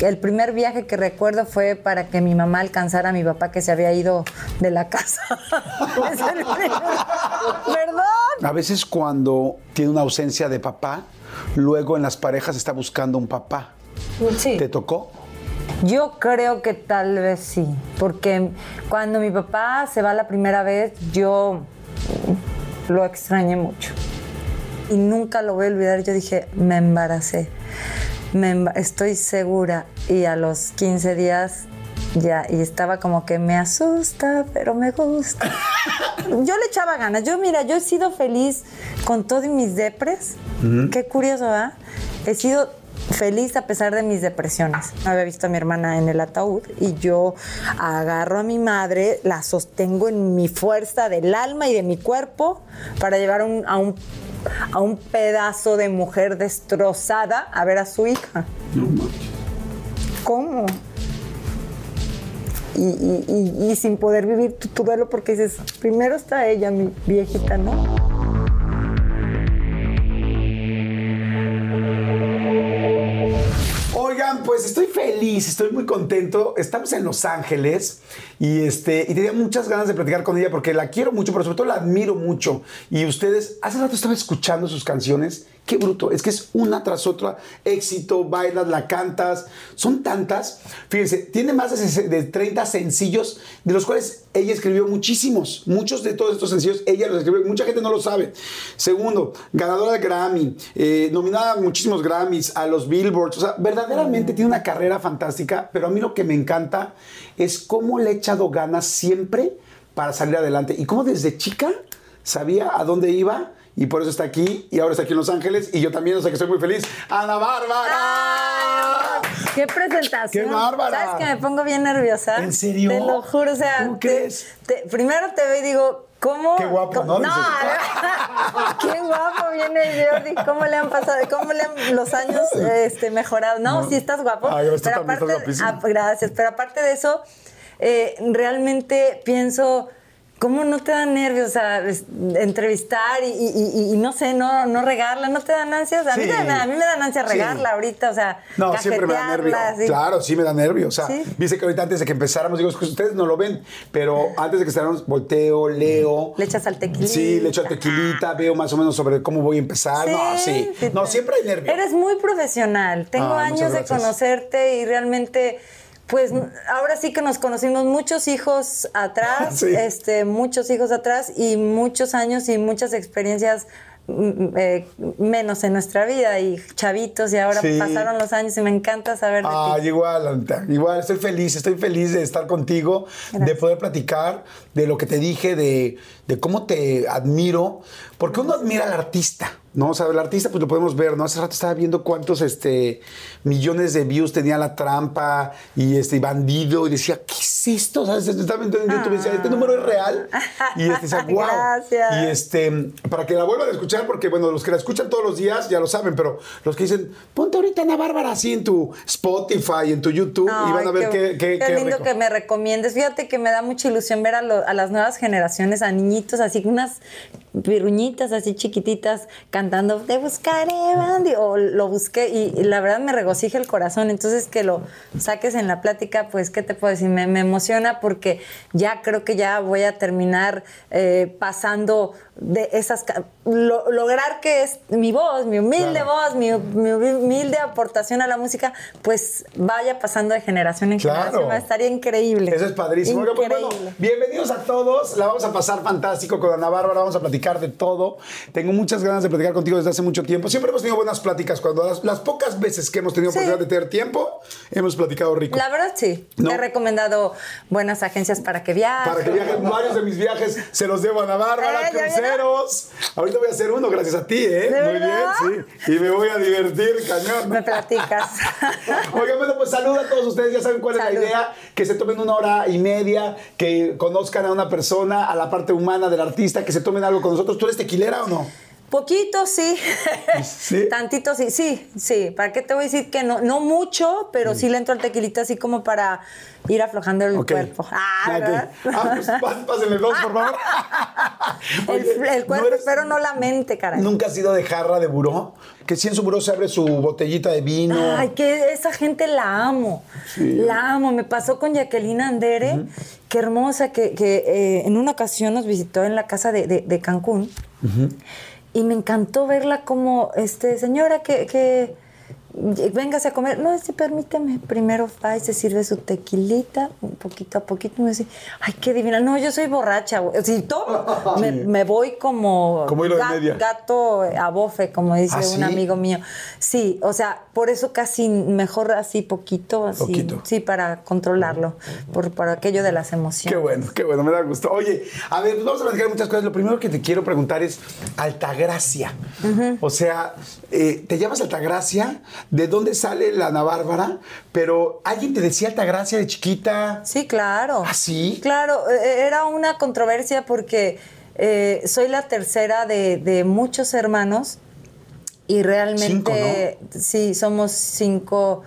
El primer viaje que recuerdo fue para que mi mamá alcanzara a mi papá que se había ido de la casa. Es el primer- ¿Verdad? A veces cuando tiene una ausencia de papá, luego en las parejas está buscando un papá. Sí. ¿Te tocó? Yo creo que tal vez sí, porque cuando mi papá se va la primera vez, yo lo extrañé mucho. Y nunca lo voy a olvidar. Yo dije, me embaracé. Me estoy segura. Y a los 15 días ya, y estaba como que me asusta, pero me gusta. Yo le echaba ganas. Yo, mira, yo he sido feliz con todos mis depres. Qué curioso, ¿verdad? He sido feliz a pesar de mis depresiones. Había visto a mi hermana en el ataúd y yo agarro a mi madre, la sostengo en mi fuerza del alma y de mi cuerpo para llevar un- a, un, a un pedazo de mujer destrozada a ver a su hija. ¿Cómo? Y, y- y- y sin poder vivir tu, tu duelo porque dices, primero está ella, mi viejita, ¿no? Pues estoy feliz, estoy muy contento. Estamos en Los Ángeles y, este, y tenía muchas ganas de platicar con ella porque la quiero mucho, pero sobre todo la admiro mucho. Y ustedes, hace rato estaba escuchando sus canciones. Qué bruto, es que es una tras otra éxito, bailas, la cantas, son tantas. Fíjense, tiene más de, ses- de 30 sencillos, de los cuales ella escribió muchísimos. Muchos de todos estos sencillos ella los escribió, mucha gente no lo sabe. Segundo, ganadora de Grammy, eh, nominada a muchísimos Grammys, a los Billboards. O sea, verdaderamente tiene una carrera fantástica, pero a mí lo que me encanta es cómo le ha echado ganas siempre para salir adelante y cómo desde chica sabía a dónde iba y por eso está aquí y ahora está aquí en Los Ángeles y yo también, o sea que estoy muy feliz. ¡Ana Bárbara! ¡Qué presentación! ¡Qué bárbara! ¿Sabes que me pongo bien nerviosa? ¿En serio? Te lo juro, o sea... ¿Cómo te- crees? te- primero te veo y digo, ¿cómo? Qué guapo, ¿no? No, qué guapo viene Jordi. ¿Cómo le han pasado? ¿Cómo le han los años este, mejorado? No, sí estás guapo. Ay, pero también estás aparte, guapísimo. ah, gracias. Pero aparte de eso, eh, realmente pienso... ¿Cómo no te da nervios es- entrevistar y, y- y- y no sé, no, no regarla? ¿No te dan ansias? A, mí, Sí. me dan- a mí me dan ansias Sí. regarla ahorita, o sea, No, siempre me da nervio. Claro, sí me da nervio. O sea, dice que ahorita antes de que empezáramos, digo, es que ustedes no lo ven, pero antes de que empezáramos, volteo, leo. Le echas al tequilita. Sí, le echo al tequilita, veo más o menos sobre cómo voy a empezar. no, sí. No, siempre hay nervio. Eres muy profesional. Tengo Ah, años de conocerte y realmente, pues ahora sí que nos conocimos muchos hijos atrás, Sí. este, muchos hijos atrás y muchos años y muchas experiencias mm, eh, menos en nuestra vida y chavitos y ahora Sí. pasaron los años y me encanta saber de ti. igual, Anita, igual, estoy feliz, estoy feliz de estar contigo, de poder platicar de lo que te dije, de, de cómo te admiro, porque uno admira al artista, ¿no? O sea, el artista pues lo podemos ver, ¿no? Hace rato estaba viendo cuántos este, millones de views tenía La Trampa y este Bandido y decía, ¿qué es esto? ¿Sabes? Estaba viendo en YouTube y decía, ¿este número es real? Y este decía, wow. Gracias. Y este, para que la vuelvan a escuchar, porque bueno, los que la escuchan todos los días ya lo saben, pero los que dicen, ponte ahorita Ana Bárbara así en tu Spotify, en tu YouTube y van a ver qué, qué, qué lindo rico. que me recomiendes. Fíjate que me da mucha ilusión ver a, lo- a las nuevas generaciones, a niñitos, así unas pirruñitas así chiquititas cantando Te buscaré, Bandy, o lo busqué y, la verdad me regocija el corazón. Entonces que lo saques en la plática, pues, ¿qué te puedo decir? Me, me emociona porque ya creo que ya voy a terminar eh, pasando de esas lo- lograr que es mi voz, mi humilde Claro. voz, mi, mi humilde aportación a la música, pues vaya pasando de generación en Claro. generación. Estaría increíble. Eso es padrísimo. Pues, Increíble. bueno, bienvenidos a todos. La vamos a pasar fantástico con Ana Bárbara. Vamos a platicar de todo. Tengo muchas ganas de platicar contigo desde hace mucho tiempo. Siempre hemos tenido buenas pláticas. Cuando las, las pocas veces que hemos tenido Sí. oportunidad de tener tiempo, hemos platicado rico. La verdad sí. No. Te he recomendado buenas agencias para que viajes. Para que viajen varios de mis viajes, se los debo a Ana Bárbara, Eh, ¿ya cruceros. Ahorita voy a hacer uno gracias a ti, ¿eh? ¿De Muy verdad? bien, sí. Y me voy a divertir, cañón. Me platicas. Oigan, bueno, pues saluda a todos ustedes, ya saben cuál es Salud. la idea, que se tomen una hora y media, que conozcan a una persona, a la parte humana del artista, que se tomen algo con nosotros. ¿Tú eres tequilera o no? Poquito, sí. ¿Sí? Tantito, sí. Sí, sí. ¿Para qué te voy a decir que no? No mucho, pero sí le entro al tequilita así como para ir aflojando el Ok. cuerpo. Ah, ok. ¿verdad? Ah, pues pá- pásenme dos, por favor. El, Oye, el cuerpo, ¿no eres- pero no la mente, caray. ¿Nunca has sido de jarra de buró? Que si en su buró se abre su botellita de vino. Ay, que esa gente la amo. La amo. Me pasó con Jacqueline Andere. Qué hermosa, que, que, eh, en una ocasión nos visitó en la casa de, de- de Cancún. Y me encantó verla como, este, señora, que, que véngase a comer. No, sí, permíteme. Primero va se sirve su tequilita, un poquito a poquito. Me dice, ay, qué divina. No, yo soy borracha. güey. Si todo, me, me voy como, Como hilo de ga- media. gato a bofe, como dice ¿Ah, un sí? amigo mío. Sí, o sea, por eso casi mejor así poquito, así. Poquito. Sí, para controlarlo, por, por aquello de las emociones. Qué bueno, qué bueno, me da gusto. Oye, a ver, pues vamos a platicar muchas cosas. Lo primero que te quiero preguntar es Altagracia. O sea, eh, te llamas Altagracia, ¿de dónde sale la Ana Bárbara? Pero alguien te decía Altagracia de chiquita. Sí, claro. ¿Ah, sí? Claro, eh, era una controversia porque eh, soy la tercera de, de muchos hermanos y realmente sí, somos cinco.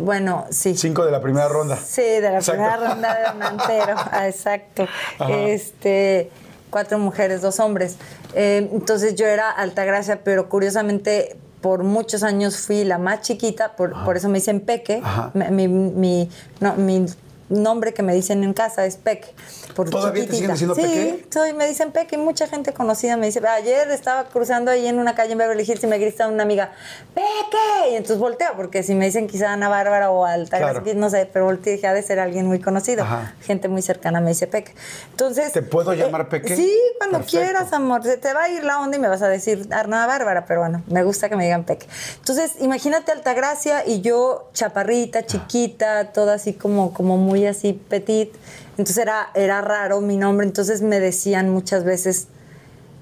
Bueno, sí. Cinco de la primera ronda. Sí, de la Exacto. primera ronda de Donantero, ah, exacto. Ajá. Este, cuatro mujeres, dos hombres. Eh, entonces yo era Altagracia, pero curiosamente por muchos años fui la más chiquita, por, por eso me dicen Peque. Ajá. Mi, mi, mi- no, mi nombre que me dicen en casa es Peque. Por ¿Todavía te siguen chiquitita. diciendo sí, Peque? soy, me dicen Peque, y mucha gente conocida me dice, ayer estaba cruzando ahí en una calle en Beverly Hills y me grita una amiga, Peque, y entonces volteo, porque si me dicen quizá Ana Bárbara o Altagracia, Claro. no sé, pero y dije, ha de ser alguien muy conocido. Ajá. Gente muy cercana me dice Peque. Entonces... ¿Te puedo llamar eh, Peque? Sí, cuando Perfecto. quieras, amor. Se te va a ir la onda y me vas a decir Ana Bárbara, pero bueno, me gusta que me digan Peque. Entonces, imagínate Altagracia y yo chaparrita, chiquita, toda así como, como muy así petit. Entonces era, era raro mi nombre. Entonces me decían muchas veces,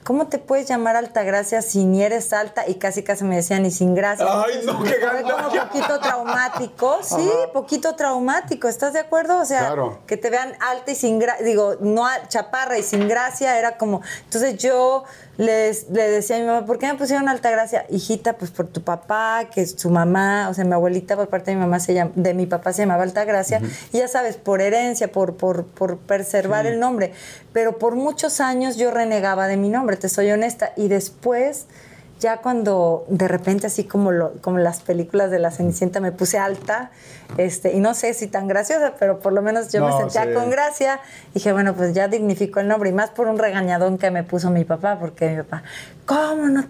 ¿cómo te puedes llamar Altagracia si ni eres alta? Y casi casi me decían, y sin gracia. Ay, no, qué Fue como poquito traumático, sí, poquito traumático, ¿estás de acuerdo? O sea, Claro. que te vean alta y sin gracia, digo, no chaparra y sin gracia, era como, entonces yo les, le decía a mi mamá, ¿por qué me pusieron alta gracia? Hijita, pues por tu papá, que es su mamá, o sea, mi abuelita por parte de mi mamá se llama, de mi papá se llamaba alta gracia, y ya sabes, por herencia, por, por, por preservar el nombre, pero por muchos años yo renegaba de mi nombre, te soy honesta, y después ya cuando de repente así como lo, como las películas de la Cenicienta me puse alta, este, y no sé si tan graciosa, pero por lo menos yo me sentía sí. con gracia, dije, bueno, pues ya dignificó el nombre, y más por un regañadón que me puso mi papá, porque mi papá, ¿cómo no?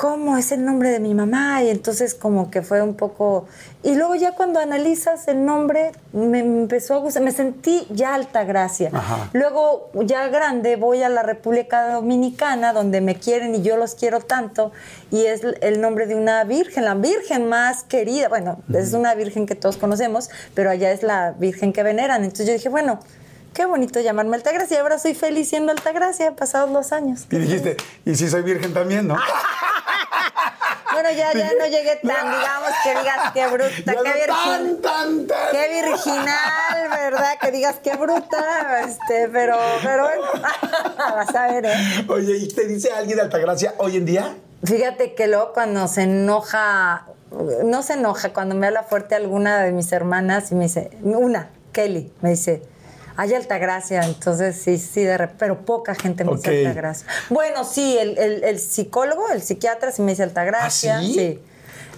¿Cómo es el nombre de mi mamá? Y entonces como que fue un poco... Y luego ya cuando analizas el nombre, me empezó a gustar, me sentí ya alta gracia. Ajá. Luego, ya grande, voy a la República Dominicana, donde me quieren y yo los quiero tanto, y es el nombre de una virgen, la virgen más querida. Bueno, es una virgen que todos conocemos, pero allá es la virgen que veneran. Entonces yo dije, bueno, qué bonito llamarme Altagracia, y ahora soy feliz siendo Altagracia, pasados los años. Y dijiste, y si soy virgen también, ¿no? Bueno, ya, ya no llegué tan, digamos, que digas qué bruta, qué virgen. tan, tan, tan. Qué virginal, ¿verdad? Que digas qué bruta, este, pero, pero bueno, vas a ver, ¿eh? Oye, ¿y te dice alguien de Altagracia hoy en día? Fíjate que luego cuando se enoja, no se enoja, cuando me habla fuerte alguna de mis hermanas y me dice, una, Kelly, me dice, hay Altagracia, entonces sí, sí, de rep- pero poca gente me Ok. dice Altagracia. Bueno, sí, el, el- el psicólogo, el psiquiatra sí me dice Altagracia, ¿Ah, sí?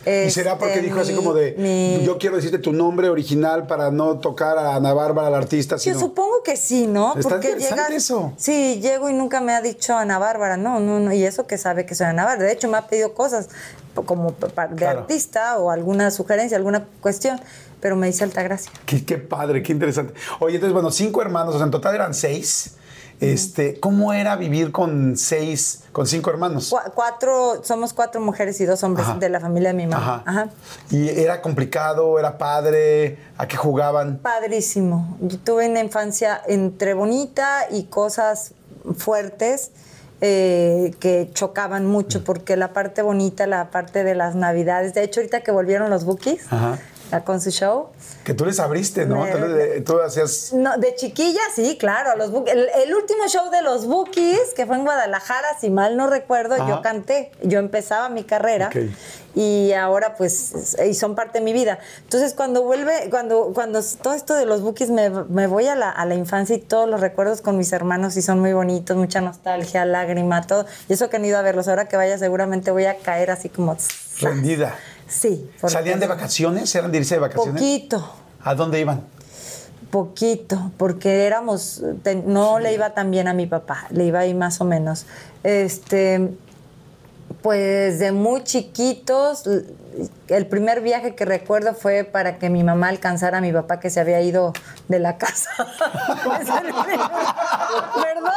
y será porque Este, dijo así como de, mi- yo quiero decirte tu nombre original para no tocar a Ana Bárbara, la artista, Yo supongo que sí, ¿no? Está Porque llegas. eso. Sí, llego y nunca me ha dicho Ana Bárbara, no, no, no. Y eso que sabe que soy Ana Bárbara. De hecho, me ha pedido cosas como de Claro. artista o alguna sugerencia, alguna cuestión, pero me dice Altagracia. Qué, qué padre, qué interesante. Oye, entonces, bueno, cinco hermanos, o sea, en total eran seis. Este, ¿Cómo era vivir con seis, con cinco hermanos? Cu- cuatro, somos cuatro mujeres y dos hombres Ajá. de la familia de mi mamá. Ajá. Ajá. ¿Y era complicado, era padre? ¿A qué jugaban? Padrísimo. Yo tuve una infancia entre bonita y cosas fuertes eh, que chocaban mucho, porque la parte bonita, la parte de las navidades, de hecho ahorita que volvieron los Bookies Ajá. Con su show, Que tú les abriste, ¿no? Me- Tú, le- tú hacías... no, de chiquilla sí, claro, los el, el último show de los Bookies, que fue en Guadalajara, si mal no recuerdo, Ajá. yo canté, yo empezaba mi carrera y ahora pues y son parte de mi vida. Entonces cuando vuelve, cuando cuando todo esto de los Bookies me, me voy a la, a la infancia y todos los recuerdos con mis hermanos y son muy bonitos, mucha nostalgia, lágrima, todo. Y eso que han ido a verlos, ahora que vaya seguramente voy a caer así como... Rendida. Sí. ¿Salían de vacaciones? ¿Eran de irse de vacaciones? Poquito. ¿A dónde iban? Poquito, porque éramos, no le iba tan bien a mi papá, le iba ahí más o menos. Este, pues de muy chiquitos, el primer viaje que recuerdo fue para que mi mamá alcanzara a mi papá que se había ido de la casa. Es el primer- Perdón,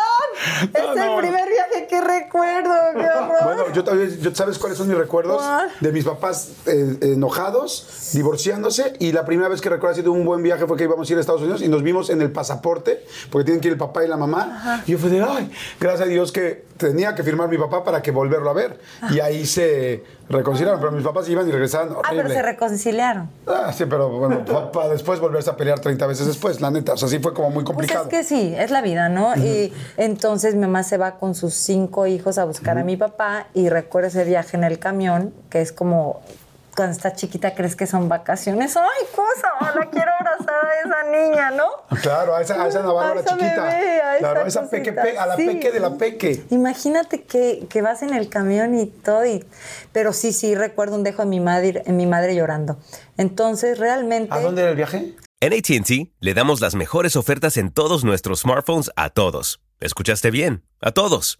es No, el primer viaje que recuerdo, qué horror. Bueno, yo también, yo- ¿sabes cuáles son mis recuerdos? ¿Cuál? De mis papás eh, enojados, divorciándose, y la primera vez que recuerdo así de un buen viaje fue que íbamos a ir a Estados Unidos y nos vimos en el pasaporte, porque tienen que ir el papá y la mamá. Y yo fui de, ay, gracias a Dios que tenía que firmar mi papá para que volverlo a ver. Y ahí se reconciliaron, pero mis papás iban y regresaban Ah, pero se reconciliaron. Ah, sí, pero bueno, para después volverse a pelear 30 veces después, la neta. O sea, sí fue como muy Pues complicado. es que sí, es la vida, ¿no? Y entonces mi mamá se va con sus cinco hijos a buscar a mi papá y recuerdo ese viaje en el camión, que es como cuando estás chiquita crees que son vacaciones. ¡Ay, cosa! La quiero abrazar a esa niña, ¿no? Ah, Claro, a esa, a esa chiquita. bebé, a claro, a esa esa peque, pe- a la sí. peque de la peque. Imagínate que, que vas en el camión y todo, y, pero sí, sí, recuerdo un dejo de mi madre, en mi madre llorando. Entonces, realmente... ¿A dónde era el viaje? En ATT le damos las mejores ofertas en todos nuestros smartphones a todos. ¿Escuchaste bien? A todos.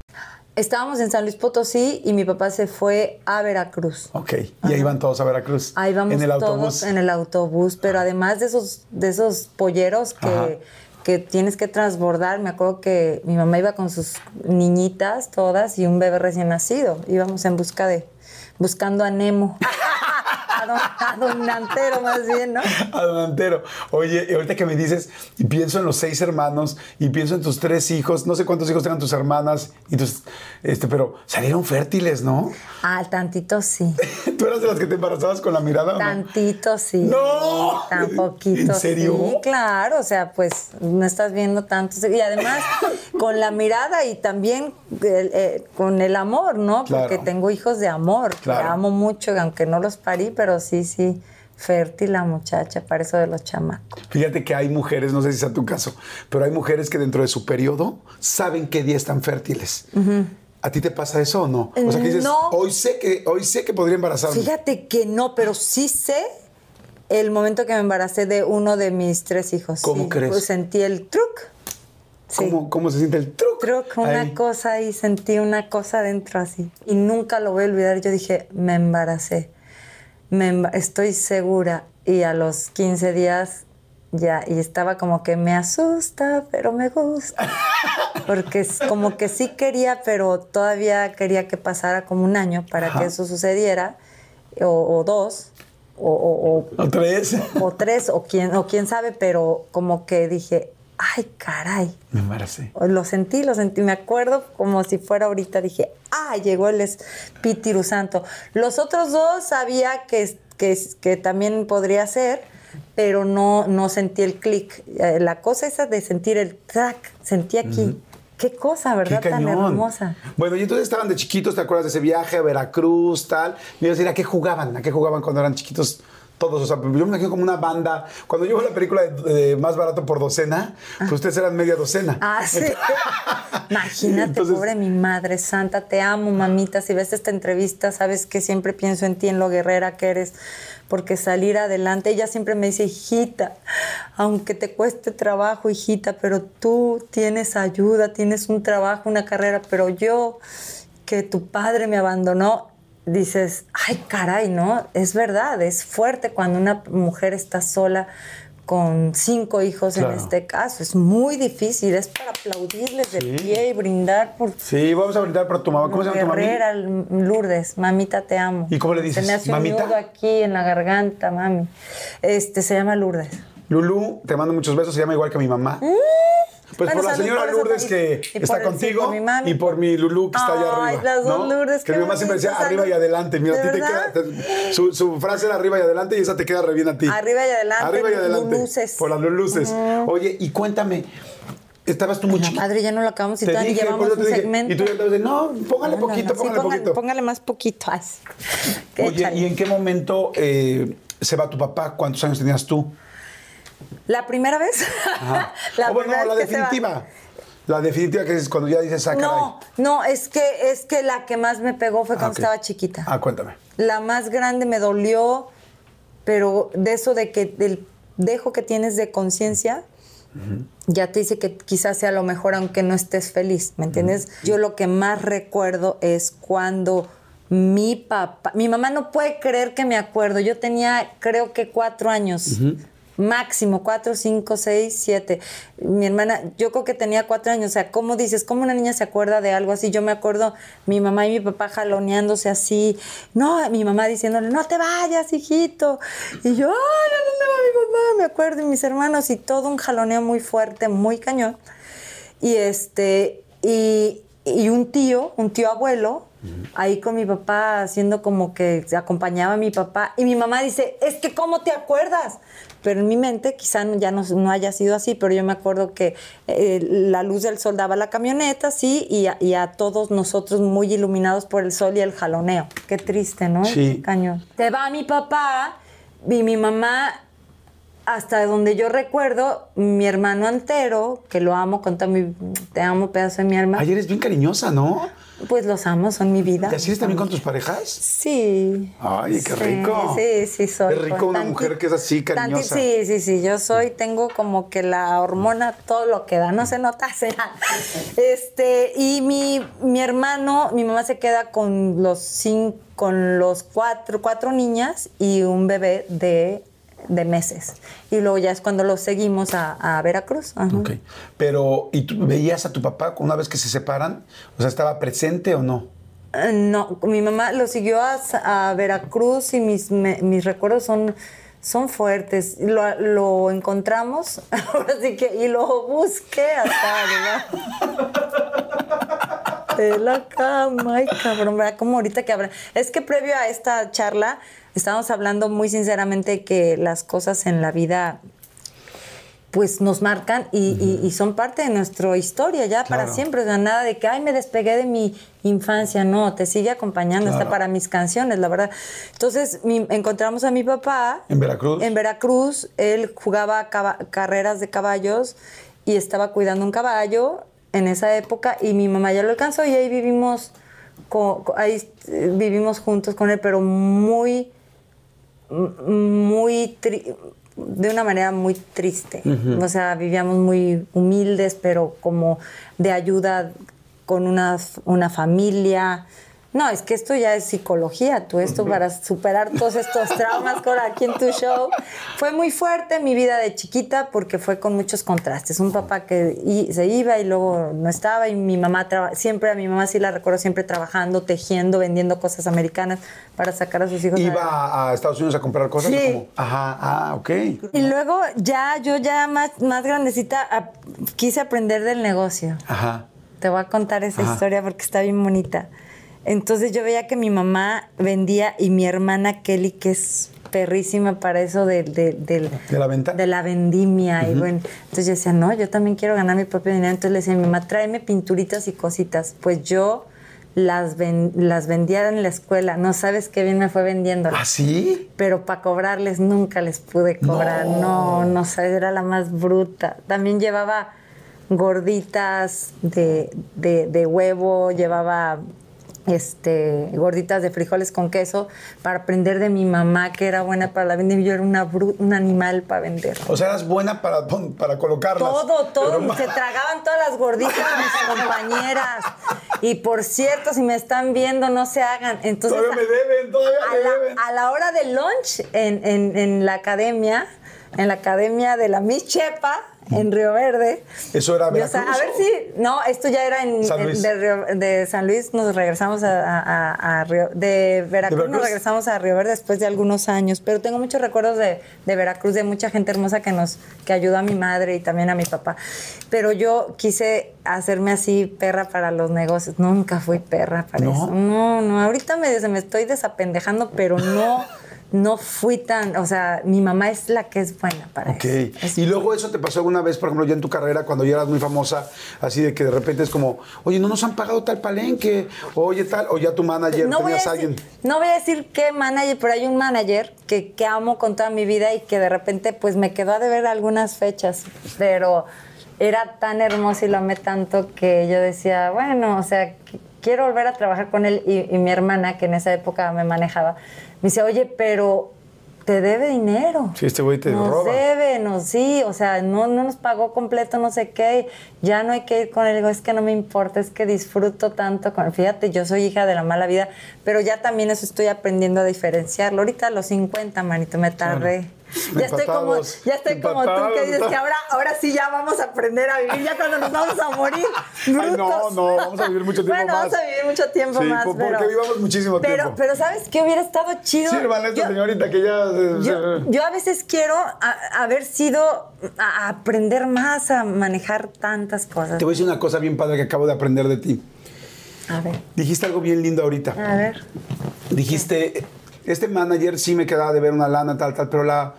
Estábamos en San Luis Potosí y mi papá se fue a Veracruz. Ok, y ahí van todos a Veracruz. Ahí vamos En el todos autobús. en el autobús, pero además de esos, de esos polleros que, que tienes que transbordar, me acuerdo que mi mamá iba con sus niñitas todas y un bebé recién nacido. Íbamos en busca de, buscando a Nemo. a, don, a don Nantero más bien, ¿no? Adelantero. Oye, y ahorita que me dices, y pienso en los seis hermanos, y pienso en tus tres hijos, no sé cuántos hijos tengan tus hermanas, y tus, este, pero salieron fértiles, ¿no? Ah, tantito sí. ¿Tú eras de las que te embarazabas con la mirada no? Tantito sí. ¡No! Tan poquito. ¿En serio? Sí, claro. O sea, pues no estás viendo tanto. Y además, con la mirada y también eh, con el amor, ¿no? Claro. Porque tengo hijos de amor. que Claro. amo mucho, aunque no los parí, pero sí, sí. Fértil la muchacha, para eso de los chamacos. Fíjate que hay mujeres, no sé si sea tu caso, pero hay mujeres que dentro de su periodo saben qué día están fértiles. ¿A ti te pasa eso o no? O sea, que dices, No. hoy sé que, hoy sé que podría embarazarme. Fíjate que no, pero sí sé el momento que me embaracé de uno de mis tres hijos. ¿Cómo Sí, crees? Pues sentí el truc. Sí. ¿Cómo, cómo se siente el truco? Truc, una cosa y sentí una cosa dentro así. Y nunca lo voy a olvidar. Yo dije, me embaracé. Me estoy segura. Y a los 15 días ya, y estaba como que me asusta, pero me gusta. Porque es como que sí quería, pero todavía quería que pasara como un año para Ajá. que eso sucediera, o, o dos, o, o- o- ¿O tres? o tres, o quién, o quién sabe, pero como que dije, ay, caray. Me embaracé. Lo sentí, lo sentí, me acuerdo como si fuera ahorita, dije, ah, llegó el Espíritu Santo. Los otros dos sabía que, que, que también podría ser, pero no, no sentí el clic. Eh, La cosa esa de sentir el track, sentí aquí. Qué cosa, ¿verdad? Qué Tan hermosa. Bueno, y entonces estaban de chiquitos, ¿te acuerdas de ese viaje a Veracruz, tal? Me iba a decir, ¿a qué jugaban? ¿A qué jugaban cuando eran chiquitos todos? O sea, yo me imagino como una banda. Cuando yo vi la película de, de Más Barato por Docena, pues ustedes eran media docena. Ah, sí. Imagínate, Entonces- pobre mi madre santa, te amo, mamita. Si ves esta entrevista, sabes que siempre pienso en ti, en lo guerrera que eres, porque salir adelante. Ella siempre me dice, hijita, aunque te cueste trabajo, hijita, pero tú tienes ayuda, tienes un trabajo, una carrera, pero yo, que tu padre me abandonó, dices, ay, caray, ¿no? Es verdad, es fuerte cuando una mujer está sola con cinco hijos Claro. en este caso. Es muy difícil, es para aplaudirles de pie y brindar por Sí, vamos a brindar por tu mamá. ¿Cómo se llama tu? Guerrera, Lourdes, mamita te amo. ¿Y cómo le dices? Se me hace ¿Mamita? un nudo aquí en la garganta, mami. Este se llama Lourdes. Lulu, te mando muchos besos, se llama igual que mi mamá. Pues. Bueno, por la señora por Lourdes que está el- sí, contigo por y por mi Lulu que está allá Ay, arriba. las dos ¿no? Lourdes, Que mi mamá siempre decía arriba y adelante. Mira, a ti ¿De te queda, te- su, su frase era arriba y adelante y esa te queda re bien a ti. Arriba y adelante, Arriba y adelante. Luluces. Por las Luluces. Oye, y cuéntame, estabas tú muy La chiquita. madre, ya no lo acabamos y Te tal, y llevamos un dije, segmento. Y tú ya estabas de, no, póngale No, no, poquito, sí, póngale pongan- poquito. Póngale más poquito. Ay, Oye. ¿y en qué momento eh, se va tu papá? ¿Cuántos años tenías tú? ¿La primera vez? Ajá. la O bueno, primera la vez que definitiva. La definitiva que es cuando ya dices, ah, caray. No, no, es que, es que la que más me pegó fue Ah, cuando estaba chiquita. Ah, cuéntame. La más grande me dolió, pero de eso de que del dejo que tienes de conciencia, ya te dice que quizás sea lo mejor aunque no estés feliz, ¿me entiendes? Yo lo que más recuerdo es cuando mi papá, mi mamá no puede creer que me acuerdo, yo tenía creo que cuatro años. Máximo, cuatro, cinco, seis, siete. Mi hermana, yo creo que tenía cuatro años. O sea, ¿cómo dices? ¿Cómo una niña se acuerda de algo así? Yo me acuerdo mi mamá y mi papá jaloneándose así. No, mi mamá diciéndole, no te vayas, hijito. Y yo, ay, ¿a dónde va mi papá? Me acuerdo, y mis hermanos, y todo un jaloneo muy fuerte, muy cañón. Y este, y un tío, un tío abuelo, ahí con mi papá haciendo como que acompañaba a mi papá. Y mi mamá dice, es que ¿cómo te acuerdas? Pero en mi mente quizá ya no, no haya sido así, pero yo me acuerdo que eh, la luz del sol daba la camioneta, sí, y a, y a todos nosotros muy iluminados por el sol y el jaloneo. Qué triste, ¿no? Sí. Cañón. Te va mi papá y mi mamá hasta donde yo recuerdo, mi hermano entero, que lo amo con todo mi... Te amo, pedazo de mi alma. Ay, eres bien cariñosa, ¿no? Pues los amo, son mi vida. ¿Y así también con tus parejas? Sí. Ay, qué Sí, rico. Sí, sí, soy. Es rico una tanti- mujer que es así, tanti- cariñosa. sí, sí, sí. Yo soy, tengo como que la hormona, todo lo que da, no se nota. Este, y mi, mi hermano, mi mamá se queda con los cinco, con los cuatro, cuatro niñas y un bebé de, de meses. Y luego ya es cuando los seguimos a, a Veracruz. Ajá. Ok. Pero, ¿y tú veías a tu papá una vez que se separan? O sea, ¿estaba presente o no? Eh, No, mi mamá lo siguió a, a Veracruz y mis, me- mis recuerdos son, son fuertes. Lo, lo encontramos, ahora sí que, y lo busqué hasta de la cama. Ay, cabrón, ¿verdad? Como ahorita que habrá. Es que previo a esta charla estábamos hablando muy sinceramente que las cosas en la vida pues nos marcan y, y- y son parte de nuestra historia ya para siempre. O sea, nada de que, ay, me despegué de mi infancia. No, te sigue acompañando, Claro. está para mis canciones, la verdad. Entonces, mi- encontramos a mi papá. ¿En Veracruz? En Veracruz. Él jugaba carreras de caballos y estaba cuidando un caballo en esa época y mi mamá ya lo alcanzó y ahí vivimos, co- co- ahí eh, vivimos juntos con él, pero muy, muy, tri- de una manera muy triste. O sea, vivíamos muy humildes, pero como de ayuda con una, una familia. No, es que esto ya es psicología, tú esto para superar todos estos traumas con aquí en tu show. Fue muy fuerte mi vida de chiquita porque fue con muchos contrastes. Un papá que se iba y luego no estaba y mi mamá siempre a mi mamá sí la recuerdo siempre trabajando, tejiendo, vendiendo cosas americanas para sacar a sus hijos. Iba a Estados Unidos a comprar cosas. Sí. Ajá, ah, ok. Y luego ya yo ya más, más grandecita a- quise aprender del negocio. Ajá. Te voy a contar esa Ajá. historia porque está bien bonita. Entonces yo veía que mi mamá vendía y mi hermana Kelly, que es perrísima para eso de, de, ¿De la venta? de la vendimia. y bueno, entonces yo decía, no, yo también quiero ganar mi propio dinero. Entonces le decía a mi mamá, tráeme pinturitas y cositas. Pues yo las, ven- las vendía en la escuela. No sabes qué bien me fue vendiéndolas ¿Ah, sí? pero para cobrarles nunca les pude cobrar. No, no, sabes, era la más bruta. También llevaba gorditas de, de- de huevo, llevaba este gorditas de frijoles con queso para aprender de mi mamá que era buena para la venta y yo era una bru- un animal para vender. O sea, eras buena para, para colocarlas. Todo, todo, Pero- se tragaban todas las gorditas mis compañeras. Y por cierto, si me están viendo, no se hagan. Entonces, Todavía me deben, todavía a me la, deben. a la hora del lunch en, en- en la academia, en la academia de la Miss Chepa, en Río Verde. ¿Eso era Yo, o sea, a Veracruz ver si. No, esto ya era en, San Luis. de, Río- de San Luis. Nos regresamos a, a- Río. De Veracruz, Veracruz? nos regresamos a Río Verde después de algunos años. Pero tengo muchos recuerdos de, de Veracruz, de mucha gente hermosa que nos que ayudó a mi madre y también a mi papá. Pero yo quise hacerme así perra para los negocios. Nunca fui perra para ¿No? eso. No, no. Ahorita me, me estoy desapendejando, pero no. No fui tan, o sea, mi mamá es la que es buena para Ok. eso. Es Y luego eso te pasó alguna vez, por ejemplo, ya en tu carrera, cuando ya eras muy famosa, así de que de repente es como, oye, no nos han pagado tal palenque, oye tal, o ya tu manager, no voy, a tenías decir, alguien. no voy a decir qué manager, pero hay un manager que, que amo con toda mi vida y que de repente pues me quedó a deber algunas fechas, pero era tan hermoso y lo amé tanto que yo decía, bueno, o sea, quiero volver a trabajar con él y, y mi hermana, que en esa época me manejaba, me dice, oye, pero te debe dinero. Sí, este güey te nos roba. debe, nos sí, o sea, no, no nos pagó completo, no sé qué, ya no hay que ir con él. Digo, es que no me importa, es que disfruto tanto con Fíjate, yo soy hija de la mala vida, pero ya también eso estoy aprendiendo a diferenciarlo. Ahorita a los 50, manito, me tardé. Ya estoy como, ya estoy como tú que dices que ahora, ahora sí ya vamos a aprender a vivir, ya cuando nos vamos a morir. Ay, no, no, vamos a vivir mucho tiempo bueno, más. vamos a vivir mucho tiempo Sí, más. po- porque pero, vivamos muchísimo pero, tiempo. Pero, ¿sabes qué hubiera estado chido? A esta Yo- señorita que ya... se- yo, yo a veces quiero a- haber sido, a aprender más a manejar tantas cosas. Te voy a decir una cosa bien padre que acabo de aprender de ti. A ver, Dijiste algo bien lindo ahorita. a ver. Dijiste, este manager sí me quedaba de ver una lana, tal, tal, pero la,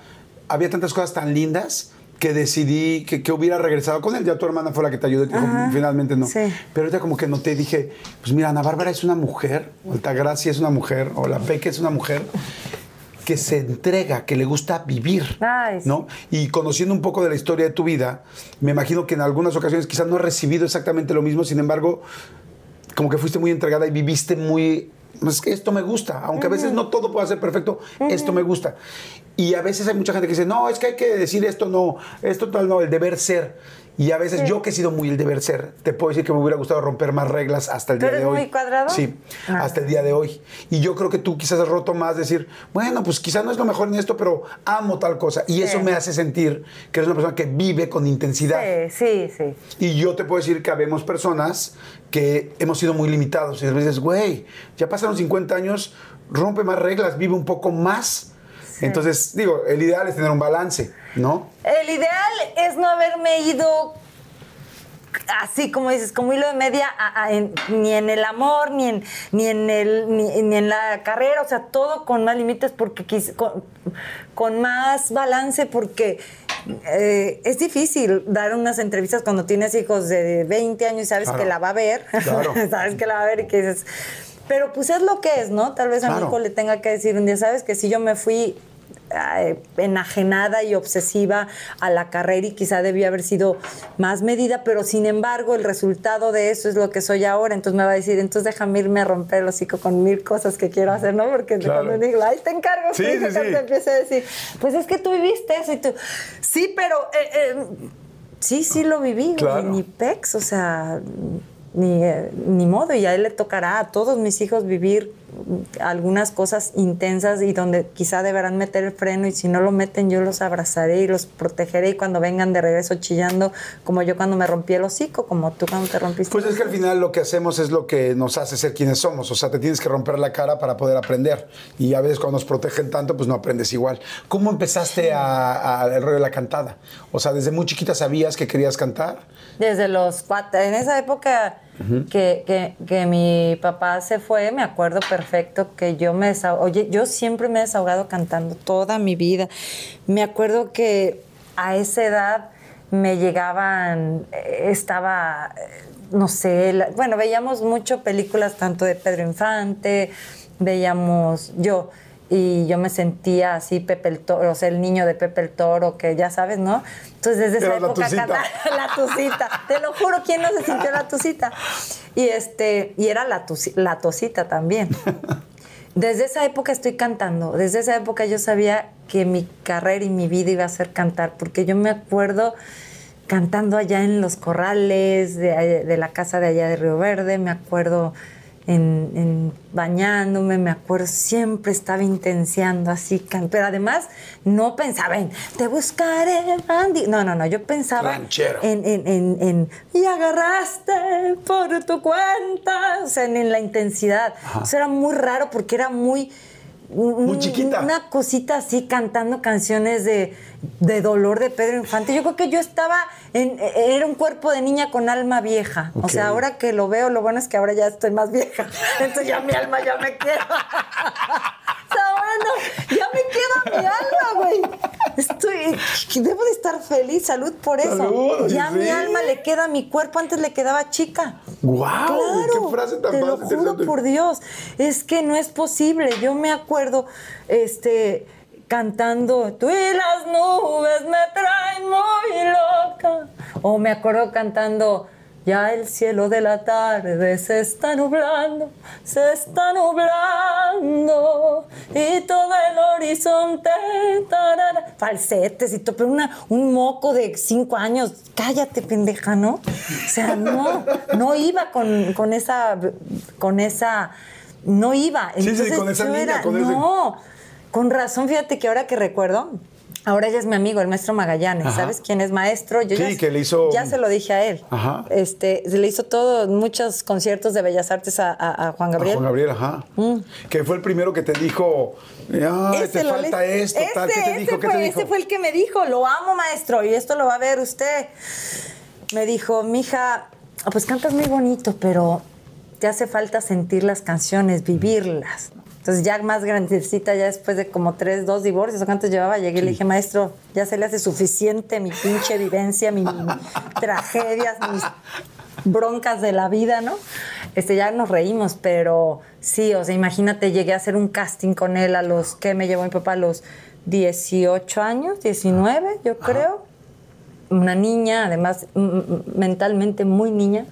había tantas cosas tan lindas que decidí que, que hubiera regresado con él. Ya tu hermana fue la que te ayudó y te dijo, Ajá, finalmente no. sí. Pero ahorita como que noté, dije, pues mira, Ana Bárbara es una mujer, o Altagracia es una mujer, o la Peque es una mujer que se entrega, que le gusta vivir. ¿no? Y conociendo un poco de la historia de tu vida, me imagino que en algunas ocasiones quizás no has recibido exactamente lo mismo, sin embargo, como que fuiste muy entregada y viviste muy... Es que esto me gusta, aunque a veces no todo pueda ser perfecto, esto me gusta. Y a veces hay mucha gente que dice, no, es que hay que decir esto no, esto tal no, el deber ser. Y a veces yo que he sido muy el deber ser, te puedo decir que me hubiera gustado romper más reglas hasta el ¿Tú día eres de hoy. muy cuadrado? Sí, Ah. hasta el día de hoy. Y yo creo que tú quizás has roto más, decir, bueno, pues quizás no es lo mejor en esto, pero amo tal cosa. Y eso me hace sentir que eres una persona que vive con intensidad. Sí, sí, sí. Y yo te puedo decir que habemos personas que hemos sido muy limitados. Y a veces, güey, ya pasaron 50 años, rompe más reglas, vive un poco más. Entonces, digo, el ideal es tener un balance, ¿no? El ideal es no haberme ido así como dices, como hilo de media, a- a- en- ni en el amor, ni en, ni en el, ni, ni en la carrera, o sea, todo con más límites porque con, con más balance, porque eh, es difícil dar unas entrevistas cuando tienes hijos de 20 años y sabes Claro. que la va a ver, Claro. sabes que la va a ver y que dices, pero pues es lo que es, ¿no? Tal vez a mi hijo le tenga que decir un día, sabes que si yo me fui eh, enajenada y obsesiva a la carrera y quizá debía haber sido más medida, pero sin embargo el resultado de eso es lo que soy ahora. Entonces me va a decir, entonces déjame irme a romper el hocico con mil cosas que quiero hacer, ¿no? Porque Claro. cuando digo, ay, te encargo, Sí, sí, sí, te empieza a decir, pues es que tú viviste eso y tú, sí, pero eh, eh, sí, sí lo viví, Claro. ni pex, o sea, ni, eh, ni modo, y a él le tocará a todos mis hijos vivir algunas cosas intensas y donde quizá deberán meter el freno y si no lo meten yo los abrazaré y los protegeré y cuando vengan de regreso chillando como yo cuando me rompí el hocico, como tú cuando te rompiste. Pues es que al final lo que hacemos es lo que nos hace ser quienes somos. O sea, te tienes que romper la cara para poder aprender. Y a veces cuando nos protegen tanto, pues no aprendes igual. ¿Cómo empezaste al rollo de la cantada? O sea, desde muy chiquita sabías que querías cantar. Desde los cuatro, en esa época que, que- que mi papá se fue, me acuerdo perfecto que yo me. Oye, yo siempre me he desahogado cantando toda mi vida. Me acuerdo que a esa edad me llegaban, eh, estaba, eh, no sé, bueno, veíamos mucho películas tanto de Pedro Infante, veíamos yo. Y yo me sentía así, Pepe el Toro, o sea, el niño de Pepe el Toro, que ya sabes, ¿no? Entonces, desde esa Era la época tucita. cantaba- la tucita. Te lo juro, ¿quién no se sintió la tucita? Y este, y era la, tuci- la tosita también. Desde esa época estoy cantando. Desde esa época yo sabía que mi carrera y mi vida iba a ser cantar, porque yo me acuerdo cantando allá en los corrales de, de la casa de allá de Río Verde, me acuerdo en, en bañándome, me acuerdo, siempre estaba intenseando así, pero además no pensaba en te buscaré, Andy. No, no, no, yo pensaba Ranchero. en, en, en, en, y agarraste por tu cuenta, o sea, en, en la intensidad. Eso era muy raro porque era muy... Muy chiquita. Una cosita así cantando canciones de, de dolor de Pedro Infante. Yo creo que yo estaba en. Era un cuerpo de niña con alma vieja. O sea, ahora que lo veo, lo bueno es que ahora ya estoy más vieja. Entonces ya mi alma ya me queda. No, ya me queda mi alma, güey. Estoy. Debo de estar feliz, salud por eso. Salud, ya sí. mi alma le queda a mi cuerpo, antes le quedaba chica. ¡Guau! Claro, ¡Qué frase tan te lo juro por Dios, es que no es posible. Yo me acuerdo, este, cantando, tú y las nubes me traen muy loca. O me acuerdo cantando, ya el cielo de la tarde se está nublando, se está nublando y todo el horizonte, tarara. falsetes y todo, pero una, un moco de cinco años, cállate pendeja, ¿no? O sea, no, no iba con, con esa, con esa, no iba. Sí, sí, Entonces, con esa niña, era- con ese- No, con razón, fíjate que ahora que recuerdo, ahora ella es mi amigo, el maestro Magallanes. Ajá. ¿Sabes quién es maestro? Yo Sí, ya, que le hizo- Ya se lo dije a él. Ajá. Este, se le hizo todo, muchos conciertos de Bellas Artes a, a- a Juan A Gabriel. Juan Gabriel, ajá. Que fue el primero que te dijo, ay, te lo falta le- esto, tal. ¿Qué te dijo? ese ¿Qué fue, te dijo? ese fue el que me dijo, lo amo, maestro, y esto lo va a ver usted. Me dijo, mija, ah, pues cantas muy bonito, pero te hace falta sentir las canciones, vivirlas. Entonces ya más grandecita, ya después de como tres, dos divorcios, ¿o cuántos llevaba? Llegué y le dije, maestro, ya se le hace suficiente mi pinche vivencia, mi, mi- tragedias, mis broncas de la vida, ¿no? Este, ya nos reímos, pero sí, o sea, imagínate, llegué a hacer un casting con él a los, ¿qué me llevó mi papá? A los 18 años, 19, yo creo. Una niña, además, mentalmente muy niña.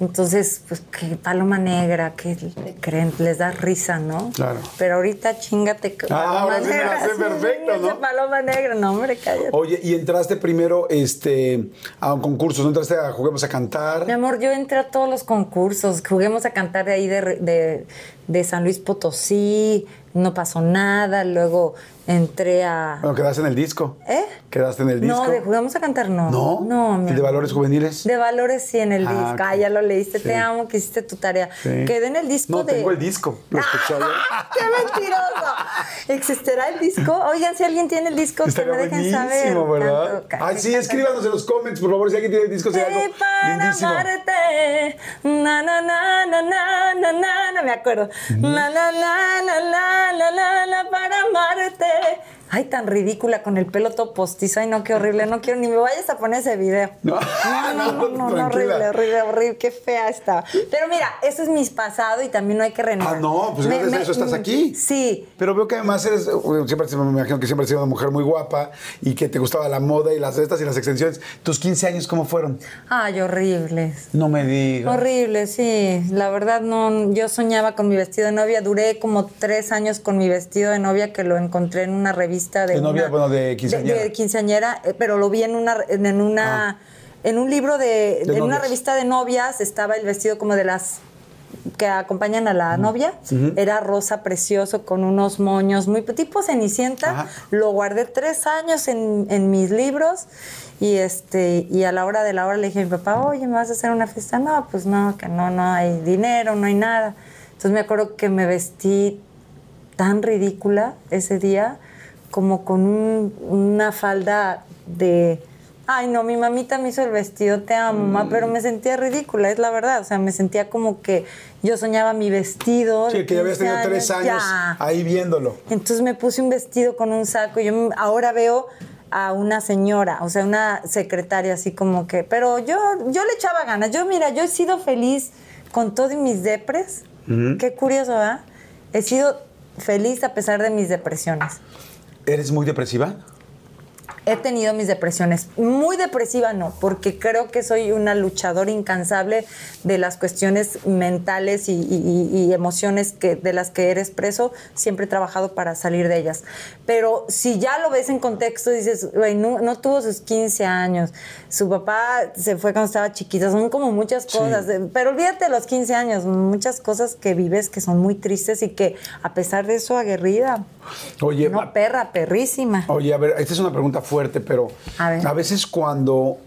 Entonces, pues, que paloma negra, que le creen, les da risa, ¿no? Claro. Pero ahorita chingate. que Ah, sí sé sí, perfecto, ¿no? paloma negra, no, hombre, cállate. Oye, y entraste primero este, a un concurso, ¿no entraste a Juguemos a Cantar? Mi amor, yo entré a todos los concursos. Juguemos a cantar de ahí de, de- de San Luis Potosí. No pasó nada. Luego entré a. Bueno, quedaste en el disco. ¿Eh? ¿Quedaste en el disco? No, de Jugamos a cantar no. ¿No? No, mi ¿El de. Valores Juveniles? De valores sí en el Ah, disco. Ah, ya lo leíste. Sí. Te amo, que hiciste tu tarea. Sí. Quedé en el disco No, de. tengo el disco. Lo. ¡Qué mentiroso! ¿Existirá el disco? Oigan, si alguien tiene el disco, que me dejen saber. ¿verdad? Ay, sí, escríbanos en los comments, por favor, si alguien tiene el disco, sea algo para lindísimo. amarte. Na, na, na, na, na, na, na, no me acuerdo. Na, na, na, na, na, na, na, na, para amarte. Ay, tan ridícula con el pelo todo postizo. Ay, no, qué horrible. No quiero ni me vayas a poner ese video. No. no, no, no, no, no, horrible, horrible, horrible. Qué fea estaba. Pero mira, eso es mi pasado y también no hay que renegar. Ah, no, pues gracias a eso estás aquí. Sí. Pero veo que además eres, siempre me imagino que siempre has sido una mujer muy guapa y que te gustaba la moda y las estas y las extensiones. ¿Tus 15 años cómo fueron? Ay, horribles. No me digas. Horrible, sí. La verdad, no. Yo soñaba con mi vestido de novia. Duré como tres años con mi vestido de novia que lo encontré en una revista de. ¿De novia? una- Bueno, de quinceañera. De, quinceañera, eh, pero lo vi en una, en, una, en un libro de, De en una revista de novias. Estaba el vestido como de las que acompañan a la novia. Era rosa precioso con unos moños muy tipo cenicienta. Ajá. Lo guardé tres años en, en mis libros y este y a la hora de la hora le dije a mi papá, oye, ¿me vas a hacer una fiesta? No, pues no, que no, no hay dinero, no hay nada. Entonces me acuerdo que me vestí tan ridícula ese día como con un- una falda de... Ay, no, mi mamita me hizo el vestido, te amo, mamá, pero me sentía ridícula, es la verdad. O sea, me sentía como que yo soñaba mi vestido. Sí, que ya habías 15 tenido tres años ya. ahí viéndolo. Entonces me puse un vestido con un saco y yo ahora veo a una señora, o sea, una secretaria así como que, pero yo yo le echaba ganas. Yo mira, yo he sido feliz con todos mis depres. Qué curioso, ¿verdad? He sido feliz a pesar de mis depresiones. ¿Eres muy depresiva? He tenido mis depresiones. Muy depresiva no, porque creo que soy una luchadora incansable de las cuestiones mentales y, y- y- emociones que, de las que eres preso. Siempre he trabajado para salir de ellas. Pero si ya lo ves en contexto, dices, güey, no, no tuvo sus 15 años. Su papá se fue cuando estaba chiquita. Son como muchas cosas. Pero olvídate de los 15 años. Muchas cosas que vives que son muy tristes y que a pesar de eso, aguerrida. Oye, No, perra, perrísima. Oye, a ver, esta es una pregunta fuerte, pero A veces cuando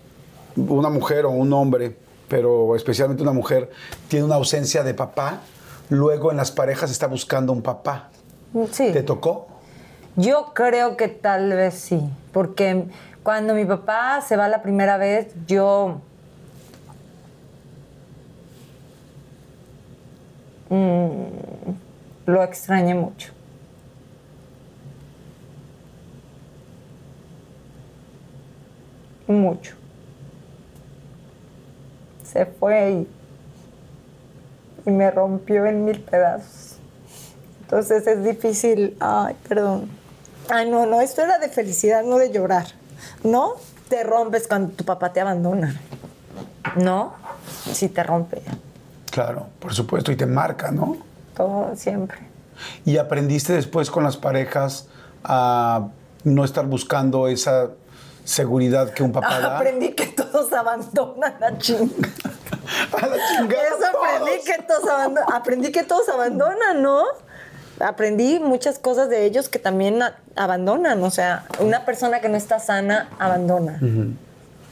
una mujer o un hombre, pero especialmente una mujer, tiene una ausencia de papá, luego en las parejas está buscando un papá. Sí. ¿Te tocó? Yo creo que tal vez sí, porque cuando mi papá se va la primera vez, yo... mm, lo extrañé mucho. Mucho. Se fue y, y me rompió en mil pedazos. Entonces es difícil. Ay, perdón. Ay, no, no, esto era de felicidad, no de llorar. ¿No? Te rompes cuando tu papá te abandona. ¿No? Sí te rompe. Claro, por supuesto, y te marca, ¿no? Todo siempre. Y aprendiste después con las parejas a no estar buscando esa seguridad que un papá da. Aprendí que todos abandonan la chinga. a la chingada Eso aprendí todos. que todos abandonan. Aprendí que todos abandonan, ¿no? Aprendí muchas cosas de ellos que también a- abandonan. O sea, una persona que no está sana abandona.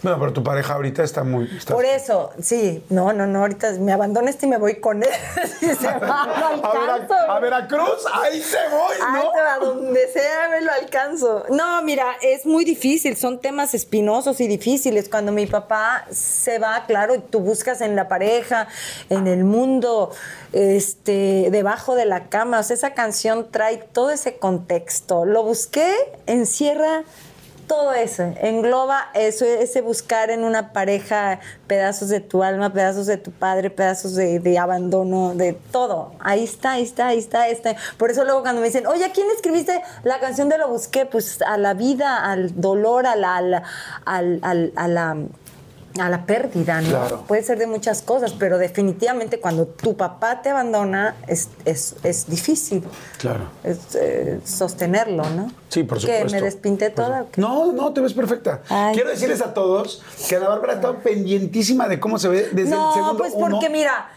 Bueno, pero tu pareja ahorita está muy... está- Por eso, sí, no, no, no, ahorita me abandono este y me voy con él. Si se va, lo a, alcanzo. Vera- a Veracruz, ahí se voy, ¿no? va, donde sea me lo alcanzo. No, mira, es muy difícil, son temas espinosos y difíciles. Cuando mi papá se va, claro, tú buscas en la pareja, en el mundo, este, debajo de la cama. O sea, esa canción trae todo ese contexto. Lo busqué, encierra todo eso, engloba eso, ese buscar en una pareja pedazos de tu alma, pedazos de tu padre, pedazos de, de abandono, de todo. Ahí está, ahí está, ahí está, ahí está. Por eso luego cuando me dicen, oye, ¿a quién escribiste la canción de Lo Busqué? Pues a la vida, al dolor, a la, a a la, a la pérdida, ¿no? Claro. Puede ser de muchas cosas, pero definitivamente cuando tu papá te abandona es, es, es difícil Claro. es, eh, sostenerlo, ¿no? Sí, por ¿Qué, supuesto. me despinté toda? su- o qué? No, no, te ves perfecta. Ay. Quiero decirles a todos que Ana Bárbara ha estado pendientísima de cómo se ve desde No, el segundo pues uno. porque mira,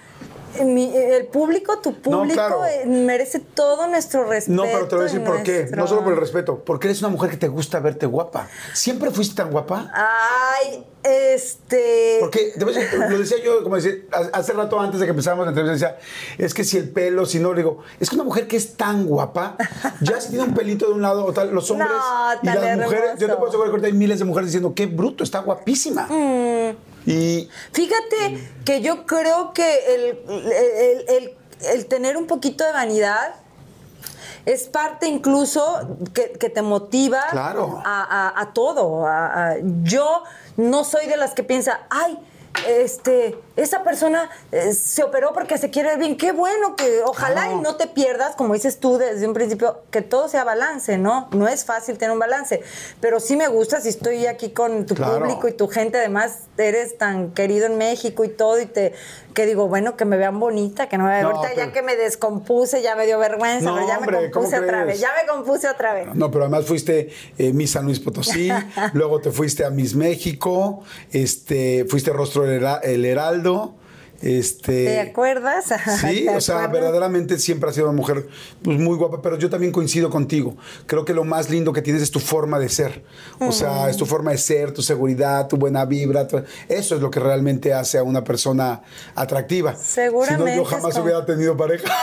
mi- el público, tu público, claro. eh, merece todo nuestro respeto. No, pero te voy a decir por qué. No solo por el respeto, porque eres una mujer que te gusta verte guapa. ¿Siempre fuiste tan guapa? Ay, este. Porque lo decía yo, como decía, hace rato antes de que empezáramos la entrevista, decía, es que si el pelo, si no, le digo, es que una mujer que es tan guapa, ya si tiene un pelito de un lado o tal, los hombres No, y las mujeres, yo te puedo asegurar que hay miles de mujeres diciendo, qué bruto, está guapísima. Mm. Y Fíjate que yo creo que el, el- el- el tener un poquito de vanidad es parte incluso que, que te motiva Claro. a, a- a todo. a- yo no soy de las que piensa, ay, este, esa persona eh, se operó porque se quiere bien. Qué bueno que ojalá Claro. y no te pierdas, como dices tú desde un principio, que todo sea balance, ¿no? No es fácil tener un balance, pero sí me gusta si estoy aquí con tu Claro. público y tu gente, además eres tan querido en México y todo, y te, que digo, bueno, que me vean bonita, que no me vean No, ahorita ya que me descompuse, ya me dio vergüenza, No, pero ya hombre, me ¿cómo compuse otra crees? vez, ya me compuse otra vez. No, pero además fuiste eh, Miss San Luis Potosí, luego te fuiste a Miss México, este, fuiste Rostro el Heraldo. Este, ¿Te acuerdas? Sí, ¿Te o sea, acuerdas? verdaderamente siempre has sido una mujer pues, muy guapa, pero yo también coincido contigo. Creo que lo más lindo que tienes es tu forma de ser. O sea, es tu forma de ser, tu seguridad, tu buena vibra. tu- Eso es lo que realmente hace a una persona atractiva. Seguramente Si no, yo jamás como- hubiera tenido pareja.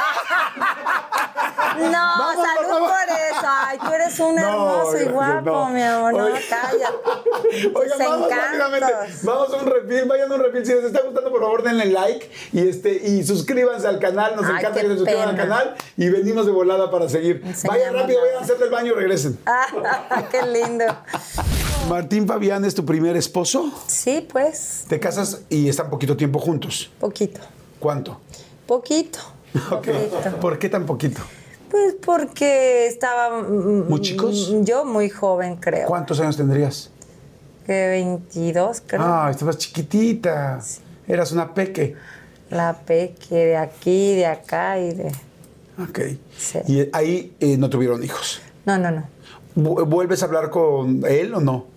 No, Vamos, salud por eso. Ay, tú eres un No, hermoso y guapo, no. mi amor. No, Oiga. cállate. Oigan, Tus vamos encantos. rápidamente. Vamos a un refil, vayan a un refil. Si les está gustando, por favor, denle like y este y suscríbanse al canal. Nos Ay, encanta que se suscriban al canal y venimos de volada para seguir. Vayan rápido, vayan a hacer del baño y regresen. Ah, qué lindo. Martín Fabián es tu primer esposo. Sí, pues, Te casas y están poquito tiempo juntos. poquito. ¿Cuánto? Poquito. ¿Por qué tan poquito? Pues porque estaba. mm, ¿Muy chicos? Yo muy joven, creo. ¿Cuántos años tendrías? Que 22, creo. Ah, estabas chiquitita. Eras una peque. La peque de aquí, de acá y de. Ok. Sí. Y ahí eh, no tuvieron hijos. No, no, no. ¿Vu- ¿Vuelves a hablar con él o no?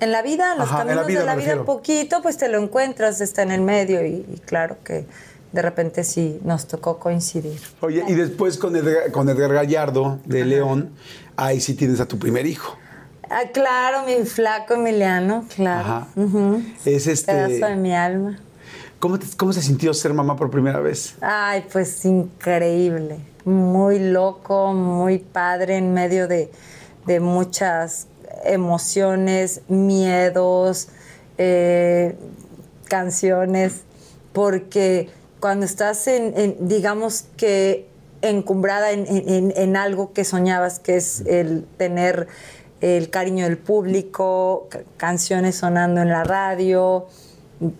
En la vida, en los Ajá, en la caminos vida de la vida, refiero. poquito, pues te lo encuentras, está en el medio y, y claro que de repente sí nos tocó coincidir. Oye, y después con Edgar, con Edgar Gallardo de León, ahí sí tienes a tu primer hijo. Ah, claro, mi flaco Emiliano, claro. Ajá. Es este. Pedazo de mi alma. ¿Cómo, te- ¿Cómo se sintió ser mamá por primera vez? Ay, pues increíble, muy loco, muy padre en medio de, de muchas emociones, miedos, eh, canciones, porque cuando estás en, en, digamos que encumbrada en, en- en algo que soñabas, que es el tener el cariño del público, ca- canciones sonando en la radio,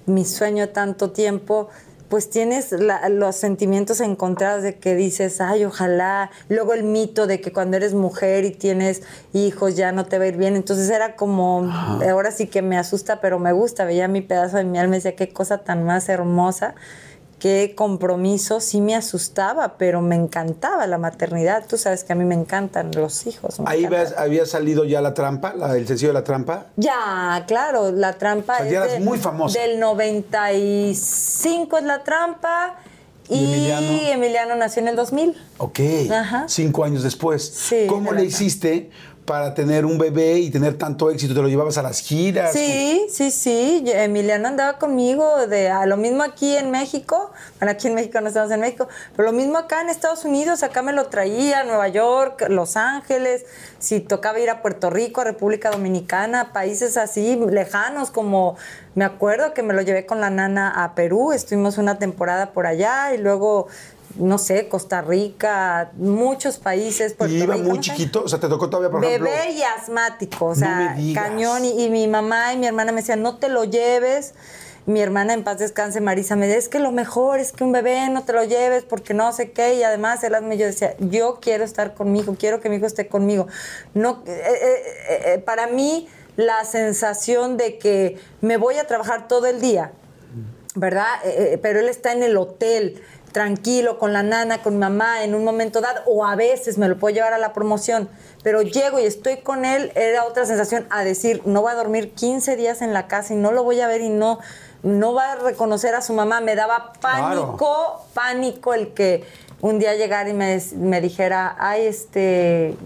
mi sueño tanto tiempo, pues tienes la- los sentimientos encontrados de que dices, ay, ojalá. Luego el mito de que cuando eres mujer y tienes hijos ya no te va a ir bien. Entonces era como, ahora sí que me asusta, pero me gusta. Veía mi pedazo de mi alma y decía, qué cosa tan más hermosa. Qué compromiso, sí me asustaba, pero me encantaba la maternidad. Tú sabes que a mí me encantan los hijos. Ahí ves- había salido ya la trampa, la, el sencillo de la trampa. Ya, claro, la trampa O sea, es ya eras de- muy famosa. Del 95 es la trampa ¿Y y, Emiliano? Emiliano? nació en el 2000. Ok. Ajá. Cinco años después. Sí, ¿Cómo le hiciste para tener un bebé y tener tanto éxito? ¿Te lo llevabas a las giras? Sí, sí, sí. Emiliano andaba conmigo de a lo mismo aquí en México. Bueno, aquí en México no estamos en México, pero lo mismo acá en Estados Unidos. Acá me lo traía, Nueva York, Los Ángeles. Si tocaba ir a Puerto Rico, a República Dominicana, países así lejanos como me acuerdo que me lo llevé con la nana a Perú. Estuvimos una temporada por allá y luego no sé, Costa Rica, muchos países. Puerto ¿Y iba muy no sé. chiquito? O sea, te tocó todavía, por ejemplo... Bebé y asmático, o sea, cañón. Y, y mi mamá y mi hermana me decían, no te lo lleves. Mi hermana en paz descanse, Marisa, me decía, es que lo mejor es que un bebé no te lo lleves porque no sé qué. Y además, él yo decía, yo quiero estar con mi hijo, quiero que mi hijo esté conmigo. No, eh, eh, eh, para mí, la sensación de que me voy a trabajar todo el día, ¿verdad? Pero él está en el hotel, tranquilo, con la nana, con mi mamá, en un momento dado, o a veces me lo puedo llevar a la promoción, pero llego y estoy con él, era otra sensación a decir, no voy a dormir 15 días en la casa y no lo voy a ver y no, no va a reconocer a su mamá. Me daba pánico, pánico el que un día llegara y me, me dijera, ay, este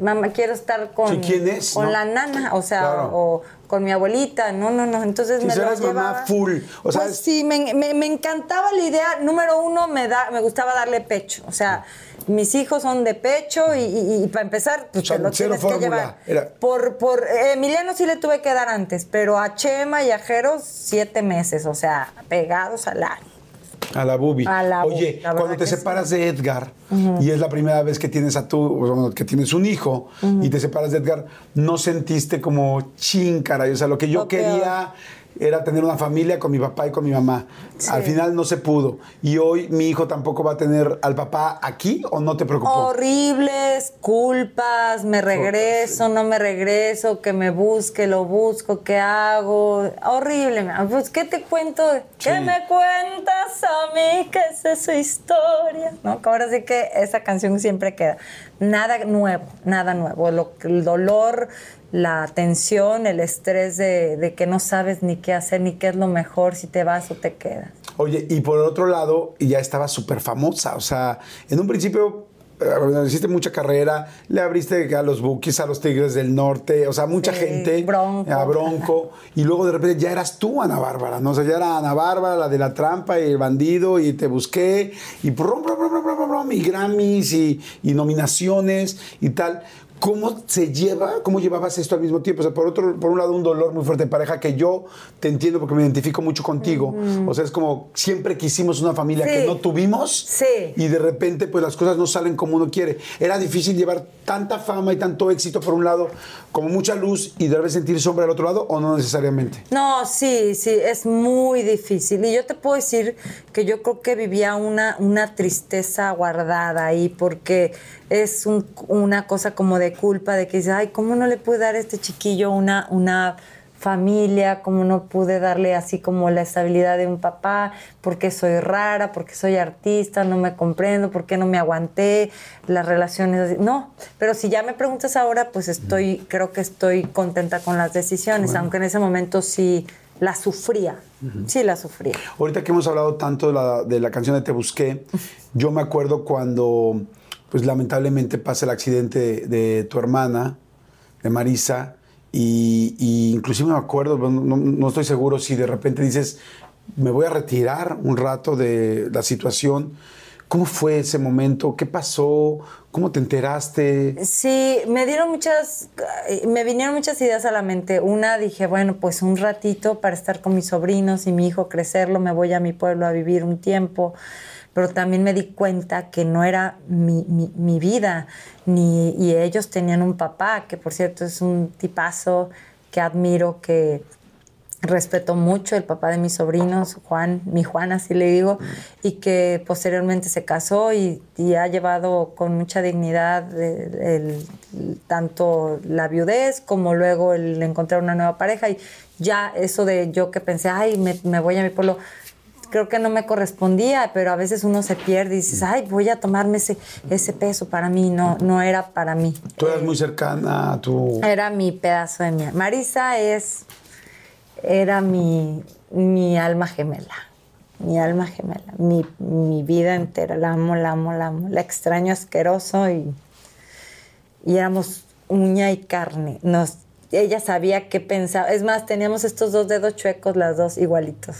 mamá, quiero estar con, Sí, ¿quién es? con ¿No? la nana, o sea, Claro. o con mi abuelita. No, no, no. Entonces Sí, me lo eras mamá llevaba. full, o sea, pues es- sí, me, me- me encantaba la idea. Número uno, me, da, me gustaba darle pecho. O sea, mis hijos son de pecho y, y- y para empezar, pues te lo que fórmula. llevar. Era- Por, por eh, Emiliano sí le tuve que dar antes, pero a Chema y a Jeros siete meses, o sea, pegados al año. A la bubi. A la bubi, Oye, la cuando te sí. separas de Edgar y es la primera vez que tienes a tu, bueno, que tienes un hijo y te separas de Edgar, ¿no sentiste como chin, caray? O sea, lo que yo quería era tener una familia con mi papá y con mi mamá. Sí. Al final no se pudo. Y hoy mi hijo tampoco va a tener al papá aquí o no te preocupó. Horribles, culpas, me regreso, no me regreso, que me busque, lo busco, ¿qué hago? Horrible, pues ¿qué te cuento? ¿Qué me cuentas a mí? ¿Qué es esa historia? ¿No? Ahora sí que esa canción siempre queda. Nada nuevo, nada nuevo. Lo- el dolor, la tensión, el estrés de, de que no sabes ni qué hacer, ni qué es lo mejor, si te vas o te quedas. Oye, y por el otro lado, ya estaba súper famosa. O sea, en un principio eh, hiciste mucha carrera, le abriste a los Bookies, a los Tigres del Norte, o sea, mucha Sí, gente. Bronco. A Bronco. Y luego de repente ya eras tú, Ana Bárbara, ¿no? O sea, ya era Ana Bárbara, la de la trampa y el bandido, y te busqué, y brum, brum, brum, brum, brum, brum, y Grammys y, y nominaciones y tal. ¿Cómo se lleva, cómo llevabas esto al mismo tiempo? O sea, por otro, por un lado, un dolor muy fuerte de pareja que yo te entiendo porque me identifico mucho contigo. O sea, es como siempre quisimos una familia que no tuvimos Sí. y de repente pues las cosas no salen como uno quiere. Era difícil llevar tanta fama y tanto éxito por un lado, como mucha luz y de repente sentir sombra al otro lado o no necesariamente. No, sí, sí, es muy difícil. Y yo te puedo decir que yo creo que vivía una, una tristeza guardada ahí, porque es un- una cosa como de culpa, de que dices, ay, ¿cómo no le pude dar a este chiquillo una, una familia? ¿Cómo no pude darle así como la estabilidad de un papá? ¿Por qué soy rara? ¿Por qué soy artista? No me comprendo, ¿por qué no me aguanté? Las relaciones así. No, pero si ya me preguntas ahora, pues estoy, creo que estoy contenta con las decisiones, aunque en ese momento sí la sufría. Sí la sufría. Ahorita que hemos hablado tanto de la, de la canción de Te Busqué, yo me acuerdo cuando pues lamentablemente pasa el accidente de, tu hermana, de Marisa, y, y inclusive me acuerdo, no, no estoy seguro si de repente dices, me voy a retirar un rato de la situación. ¿Cómo fue ese momento? ¿Qué pasó? ¿Cómo te enteraste? Sí, me dieron muchas, eh, me vinieron muchas ideas a la mente. Una dije, bueno, pues un ratito para estar con mis sobrinos y mi hijo crecerlo, me voy a mi pueblo a vivir un tiempo. Pero también me di cuenta que no era mi, mi- mi vida, ni, y ellos tenían un papá, que por cierto es un tipazo que admiro, que respeto mucho, el papá de mis sobrinos, Juan, mi Juan, así le digo, y que posteriormente se casó y, y ha llevado con mucha dignidad el- el- tanto la viudez como luego el encontrar una nueva pareja. Y ya eso de yo que pensé, ay, me, me voy a mi pueblo, creo que no me correspondía, pero a veces uno se pierde y dices, ay, voy a tomarme ese, ese peso para mí, no, no era para mí. Tú eras muy cercana a tu... Era mi pedazo de mi Marisa es era mi, mi alma gemela. Mi alma gemela. Mi, mi vida entera. La amo, la amo, la amo. La extraño asqueroso y, y éramos uña y carne. Nos, ella sabía qué pensaba. Es más, teníamos estos dos dedos chuecos, las dos igualitos.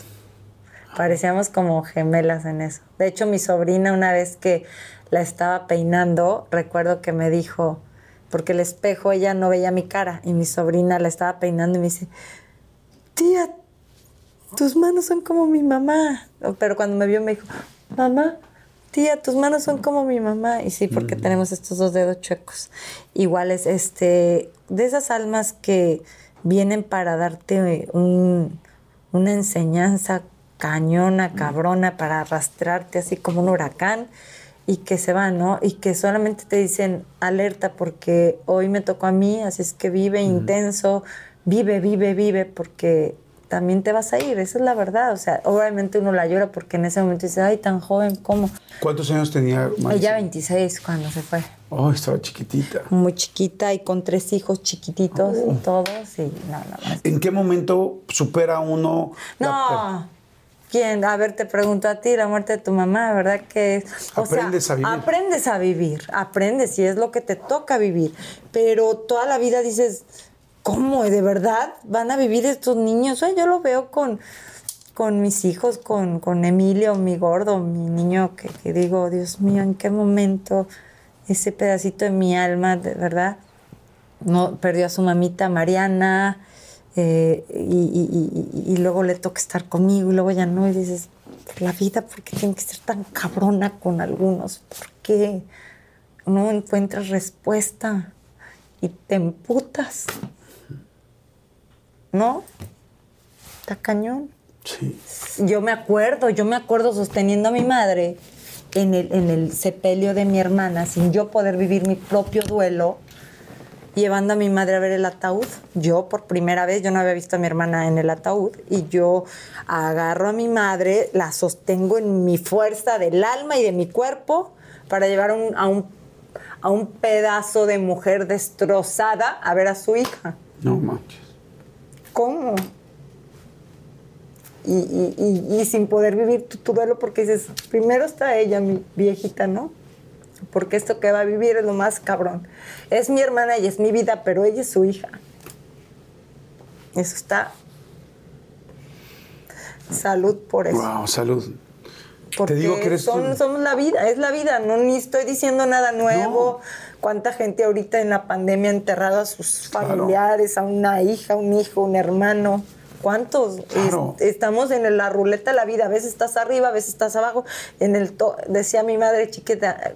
Parecíamos como gemelas en eso. De hecho, mi sobrina una vez que la estaba peinando, recuerdo que me dijo, porque el espejo ella no veía mi cara y mi sobrina la estaba peinando y me dice, tía, tus manos son como mi mamá. Pero cuando me vio me dijo, mamá, tía, tus manos son como mi mamá. Y sí, porque tenemos estos dos dedos chuecos. Iguales, este, de esas almas que vienen para darte un- una enseñanza cañona, cabrona, para arrastrarte así como un huracán y que se van, ¿no? Y que solamente te dicen alerta porque hoy me tocó a mí, así es que vive intenso, vive, vive, vive, porque también te vas a ir, esa es la verdad. O sea, obviamente uno la llora porque en ese momento dice, ay, tan joven, ¿cómo? ¿Cuántos años tenía Marisa? Ella 26 cuando se fue. Oh, estaba chiquitita. Muy chiquita y con tres hijos chiquititos y todos. Y no, no, no. ¿En qué momento supera uno la- No. ¿Quién? A ver, te pregunto a ti, la muerte de tu mamá, ¿verdad que sea, Aprendes a vivir. Aprendes a vivir, aprendes y es lo que te toca vivir. Pero toda la vida dices, ¿cómo? ¿De verdad van a vivir estos niños? O sea, yo lo veo con, con mis hijos, con, con Emilio, mi gordo, mi niño, que, que digo, Dios mío, ¿en qué momento ese pedacito de mi alma, de verdad? no perdió a su mamita Mariana eh, y, y- y- y luego le toca estar conmigo y luego ya no y dices la vida, ¿por qué tiene que ser tan cabrona con algunos? ¿Por qué no encuentras respuesta y te emputas? ¿No? Está cañón. Sí. Yo me acuerdo, yo me acuerdo sosteniendo a mi madre en el, en el sepelio de mi hermana, sin yo poder vivir mi propio duelo, llevando a mi madre a ver el ataúd. Yo por primera vez, yo no había visto a mi hermana en el ataúd, y yo agarro a mi madre, la sostengo en mi fuerza del alma y de mi cuerpo para llevar a un, a un, a un pedazo de mujer destrozada a ver a su hija. No manches. ¿Cómo? Y, y- y- y sin poder vivir tu, tu duelo porque dices, primero está ella, mi viejita, ¿no? Porque esto que va a vivir es lo más cabrón. Es mi hermana y es mi vida, pero ella es su hija. Eso está. Salud por eso. Wow, salud. Porque Te digo que eres son- un- somos la vida, es la vida, no ni estoy diciendo nada nuevo. Cuánta gente ahorita en la pandemia ha enterrado a sus Claro. familiares, a una hija, un hijo, un hermano. ¿Cuántos? Claro. Es- estamos en la ruleta de la vida. A veces estás arriba, a veces estás abajo. En el to- decía mi madre chiquita,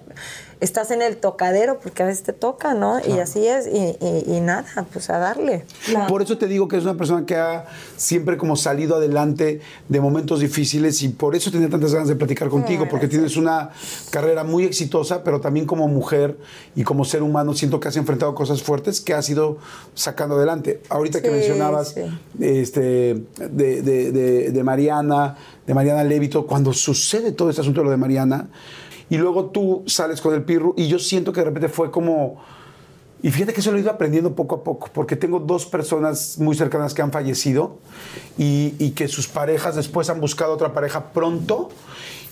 estás en el tocadero porque a veces te toca, ¿no? Y así es. Y, y- y nada, pues a darle. Por eso te digo que es una persona que ha siempre como salido adelante de momentos difíciles y por eso tenía tantas ganas de platicar contigo, porque tienes una carrera muy exitosa, pero también como mujer y como ser humano siento que has enfrentado cosas fuertes que has ido sacando adelante. Ahorita que mencionabas sí. este, de, de- de- de Mariana, de Mariana Levito, cuando sucede todo este asunto de lo de Mariana, y luego tú sales con el Pirru, y yo siento que de repente fue como... Y fíjate que eso lo he ido aprendiendo poco a poco, porque tengo dos personas muy cercanas que han fallecido y, y que sus parejas después han buscado otra pareja pronto.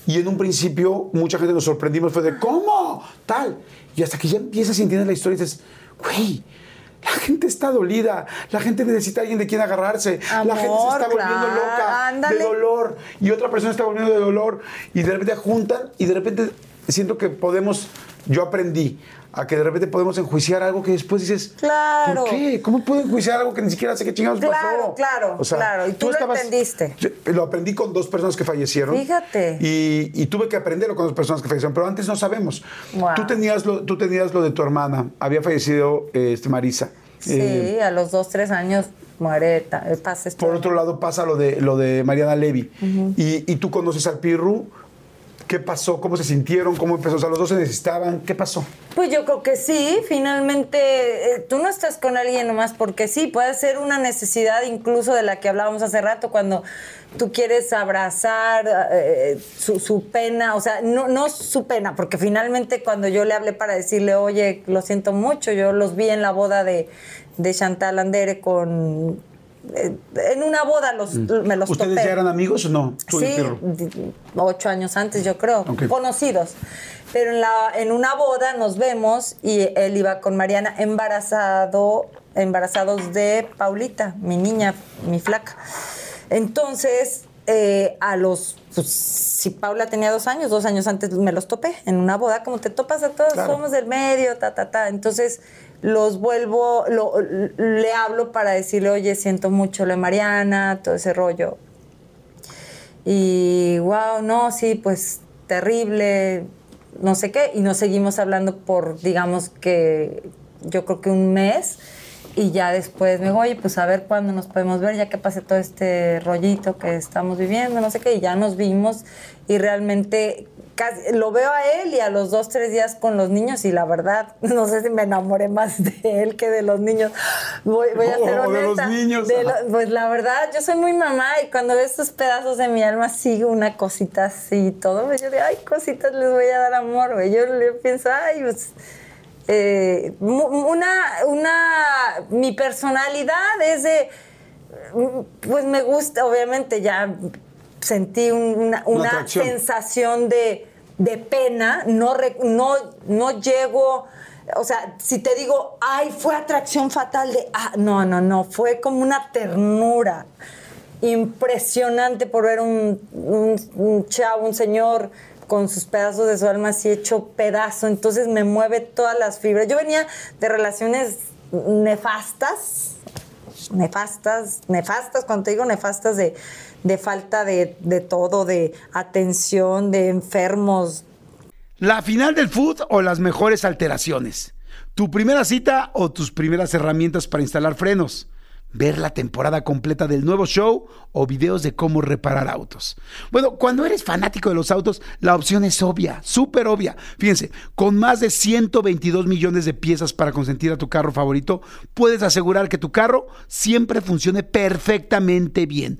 Y en un principio mucha gente nos sorprendimos, fue de ¿cómo? Tal. Y hasta que ya empiezas y entiendes la historia y dices, güey, la gente está dolida, la gente necesita a alguien de quien agarrarse, la gente se está volviendo claro, loca ándale. de dolor. Y otra persona está volviendo de dolor y de repente juntan y de repente siento que podemos, yo aprendí a que de repente podemos enjuiciar algo que después dices, Claro. ¿por qué? ¿Cómo puedo enjuiciar algo que ni siquiera sé qué chingados Claro, pasó? claro, claro. Y tú lo entendiste. Yo lo aprendí con dos personas que fallecieron. Fíjate. Y, y tuve que aprenderlo con dos personas que fallecieron, pero antes no sabemos. Wow. Tú, tenías lo, tú tenías lo de tu hermana, había fallecido este, Marisa. Sí, Eh, a los dos, tres años muere, ta- pasa esto. por otro lado pasa lo de, lo de Mariana Levy. y, y tú conoces al Pirru. ¿Qué pasó? ¿Cómo se sintieron? ¿Cómo empezó? O sea, los dos se necesitaban. ¿Qué pasó? Pues yo creo que sí, finalmente eh, tú no estás con alguien nomás porque sí, puede ser una necesidad incluso de la que hablábamos hace rato cuando tú quieres abrazar eh, su, pena, o sea, no, no su pena, porque finalmente cuando yo le hablé para decirle, oye, lo siento mucho, yo los vi en la boda de, de Chantal Andere con... eh, en una boda los, me los ¿Ustedes topé. ya eran amigos o no? Tú Sí, ocho años antes, yo creo, Ok. conocidos. Pero en, la, en una boda nos vemos y él iba con Mariana embarazado, embarazados de Paulita, mi niña, mi flaca. Entonces, eh, a los, pues, si Paula tenía dos años, dos años antes me los topé en una boda, como te topas a todos, Claro. somos del medio, ta, ta, ta. Entonces, los vuelvo, lo- le hablo para decirle, oye, siento mucho de Mariana, todo ese rollo. Y wow, no, sí, pues terrible, no sé qué. Y nos seguimos hablando por, digamos que, yo creo que un mes. Y ya después me dijo, oye, pues a ver cuándo nos podemos ver, ya que pase todo este rollito que estamos viviendo, no sé qué. Y ya nos vimos y realmente casi, lo veo a él y a los dos, tres días con los niños. Y la verdad, no sé si me enamoré más de él que de los niños. Voy, voy a ser O de los honesta. niños. De lo- pues la verdad, yo soy muy mamá y cuando veo estos pedazos de mi alma sigo una cosita así y todo. Yo digo, ay, cositas les voy a dar amor, güey. Yo le pienso, ay, pues. eh, una, una. Mi personalidad es de. Pues me gusta, obviamente, ya sentí un- una, una sensación de, de pena. No, re- no, no llego. O sea, si te digo, ay, fue atracción fatal de. Ah, no, no, no. Fue como una ternura impresionante por ver un, un, un chavo, un señor con sus pedazos de su alma así hecho pedazo. Entonces me mueve todas las fibras. Yo venía de relaciones nefastas, nefastas, nefastas, cuando te digo nefastas de, de falta de, de todo, de atención, de enfermos. ¿La final del food o las mejores alteraciones? ¿Tu primera cita o tus primeras herramientas para instalar frenos? ver la temporada completa del nuevo show o videos de cómo reparar autos. Bueno, cuando eres fanático de los autos, la opción es obvia, súper obvia. Fíjense, con más de 122 millones de piezas para consentir a tu carro favorito, puedes asegurar que tu carro siempre funcione perfectamente bien.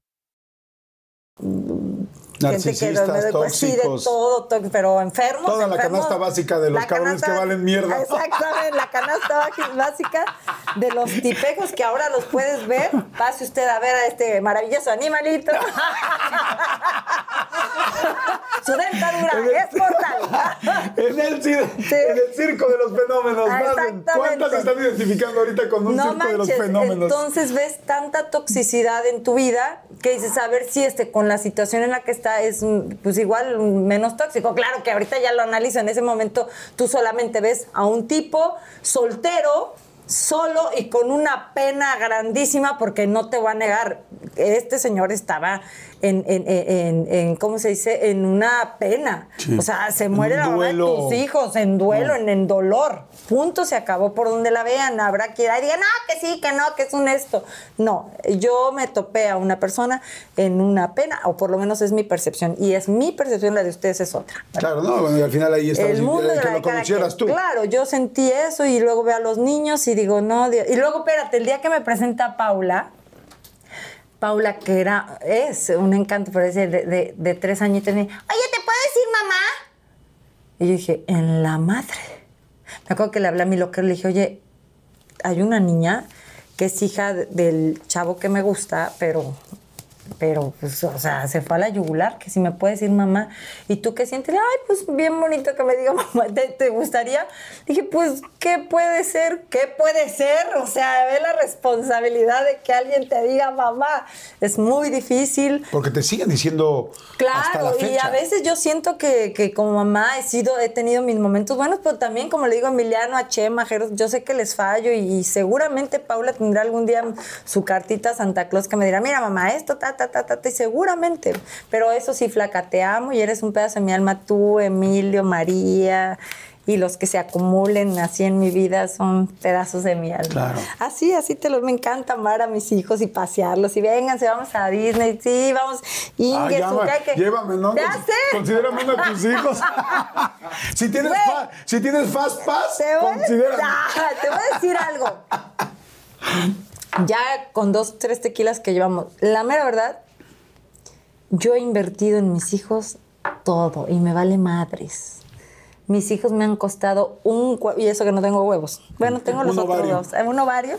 Gente que Narcisistas, de- pues, sí, de tóxicos. todo, pero enfermos. Toda la canasta básica de los cabrones que valen mierda. Exactamente, la canasta básica- de los tipejos que ahora los puedes ver. Pase usted a ver a este maravilloso animalito. Su dentadura es mortal. En el, cir- en el circo de los fenómenos. Exactamente. ¿Cuántas están identificando ahorita con un No circo de los fenómenos? entonces ves tanta toxicidad en tu vida que dices, a ver si este, con la situación en la que está es mm, pues igual mm, menos tóxico. Claro que ahorita ya lo analizo, en ese momento tú solamente ves a un tipo soltero, solo y con una pena grandísima porque no te voy a negar, este señor estaba en, en, en- en- ¿cómo se dice? En una pena. Sí. O sea, se muere la mamá de tus hijos en duelo, en, en dolor. Punto, se acabó por donde la vean. Habrá quien diga, no, que sí, que no, que es un esto. No, yo me topé a una persona en una pena, o por lo menos es mi percepción. Y es mi percepción, la de ustedes es otra. Claro, no, bueno, y al final ahí está El mundo de que la lo conocieras tú. Claro, yo sentí eso y luego veo a los niños y digo, no, Dios. Y luego, espérate, el día que me presenta Paula, Paula, que era, es un encanto, es de, de, tres añitos, me oye, ¿te puedo decir mamá? Y yo dije, en la madre. Me acuerdo que le hablé a mi loquero le dije, oye, hay una niña que es hija de- del chavo que me gusta, pero, pero, pues, o sea, se fue a la yugular, que si me puede decir mamá. ¿Y tú qué sientes? Ay, pues bien bonito que me diga mamá, ¿te, te gustaría? Dije, pues, ¿qué puede ser? ¿Qué puede ser? O sea, ve la responsabilidad de que alguien te diga mamá. Es muy difícil. Porque te siguen diciendo hasta la Claro, y a veces yo siento que, que como mamá he sido, he tenido mis momentos buenos, pero también, como le digo a Emiliano, a Chema, a yo sé que les fallo y, seguramente Paula tendrá algún día su cartita a Santa Claus que me dirá, mira mamá, esto, ta, ta, ta, ta, ta, y seguramente. Pero eso sí, flaca, te amo y eres un pedazo de mi alma, tú, Emilio, María. Y los que se acumulen así en mi vida son pedazos de mi alma. Claro. Así, así te los me encanta amar a mis hijos y pasearlos. Y vénganse, vamos a Disney. Sí, vamos. Ah, Inge, su- que- llévame, ¿no? Ya Cons- sé. Considérame uno de tus hijos. si, tienes fa- si tienes Fast Pass, Te voy. Ah, te voy a decir algo. Ya con dos, tres tequilas que llevamos, la mera verdad, yo he invertido en mis hijos todo y me vale madres. Mis hijos me han costado un y eso que no tengo huevos. Bueno, tengo los otros dos. Eh, Un ovario.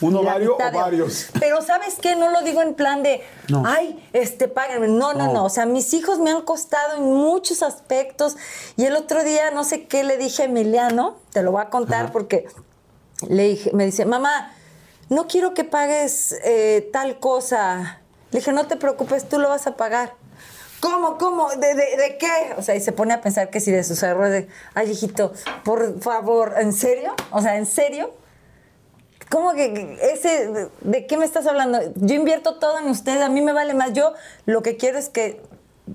¿Un ovario o varios? Pero ¿sabes qué? No lo digo en plan de, No. ay, este, páganme. No, no, No. no. O sea, mis hijos me han costado en muchos aspectos. Y el otro día, no sé qué le dije a Emiliano, te lo voy a contar porque le dije, me dice, mamá, no quiero que pagues eh, tal cosa. Le dije, no te preocupes, tú lo vas a pagar. ¿Cómo, cómo? ¿De, de, de qué? O sea, y se pone a pensar que si de sus errores, de, ay, hijito, por favor, ¿en serio? O sea, ¿en serio? ¿Cómo que ese, de, de qué me estás hablando? Yo invierto todo en usted, a mí me vale más. Yo lo que quiero es que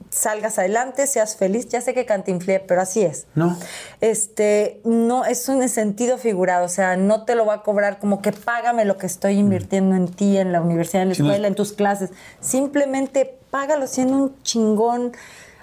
salgas adelante, seas feliz. Ya sé que cantinflé, pero así es. No. Este, no, es un sentido figurado, o sea, no te lo va a cobrar como que págame lo que estoy invirtiendo en ti, en la universidad, en la escuela, en tus clases. Simplemente págalo siendo un chingón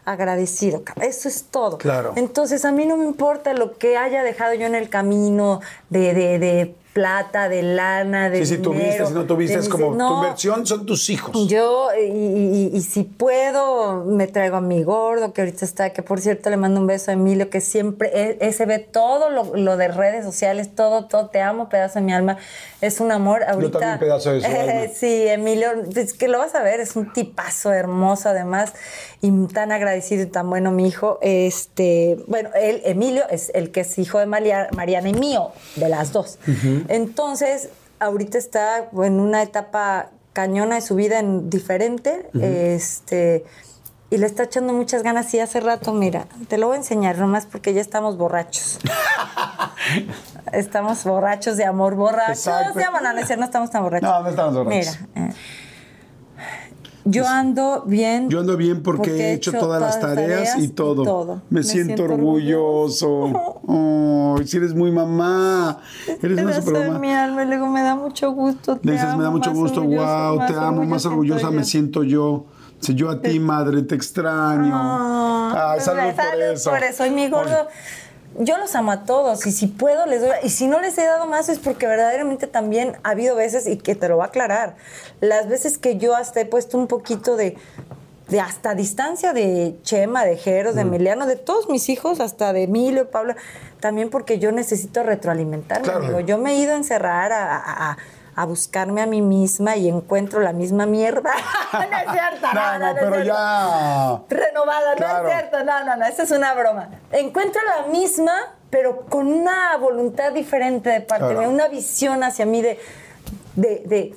agradecido. Eso es todo. Claro. Entonces, a mí no me importa lo que haya dejado yo en el camino de, de- de plata, de lana, de Sí, si tuviste, si no tuviste, es como tu no, inversión son tus hijos. yo, y, y- y si puedo, me traigo a mi gordo, que ahorita está, que por cierto le mando un beso a Emilio, que siempre, e- ese ve todo lo, lo de redes sociales, todo, todo, te amo, pedazo de mi alma, es un amor. Ahorita, también, pedazo de su alma. sí, Emilio, es que lo vas a ver, es un tipazo hermoso además, y tan agradecido y tan bueno mi hijo. Este, bueno, él, Emilio, es el que es hijo de Maria- Mariana y mío, de las dos. Entonces, ahorita está en una etapa cañona de su vida en diferente, este, y le está echando muchas ganas. Y hace rato, mira, te lo voy a enseñar nomás porque ya estamos borrachos. estamos borrachos de amor, borrachos Exacto. de amor. No, no cierto, no estamos tan borrachos. No, no estamos borrachos. Mira, eh, yo ando bien. Yo ando bien porque, he hecho todas, las tareas, y, todo. Me, siento, orgulloso. Ay, si eres muy mamá. Eres una Pedazo super de mamá. mi alma, y luego me da mucho gusto. Te Le dices, amo, me da mucho gusto, wow, te amo, más orgullosa me siento yo. Si yo a ti, madre, te extraño. Ah, Ay, salud, por eso. por eso. Y mi gordo, yo los amo a todos y si puedo les doy. Y si no les he dado más es porque verdaderamente también ha habido veces, y que te lo va a aclarar, las veces que yo hasta he puesto un poquito de de hasta distancia de Chema, de Jeros, Mm. de Emiliano, de todos mis hijos, hasta de Emilio, Pablo, también porque yo necesito retroalimentarme. Claro. Yo me he ido a encerrar a, a- a- a buscarme a mí misma y encuentro la misma mierda. no es cierto, No, no, es pero cierto ya. renovada, Claro. no es cierto, no, no, no, esa es una broma. Encuentro la misma, pero con una voluntad diferente de parte Claro. mía, una visión hacia mí de, de, de,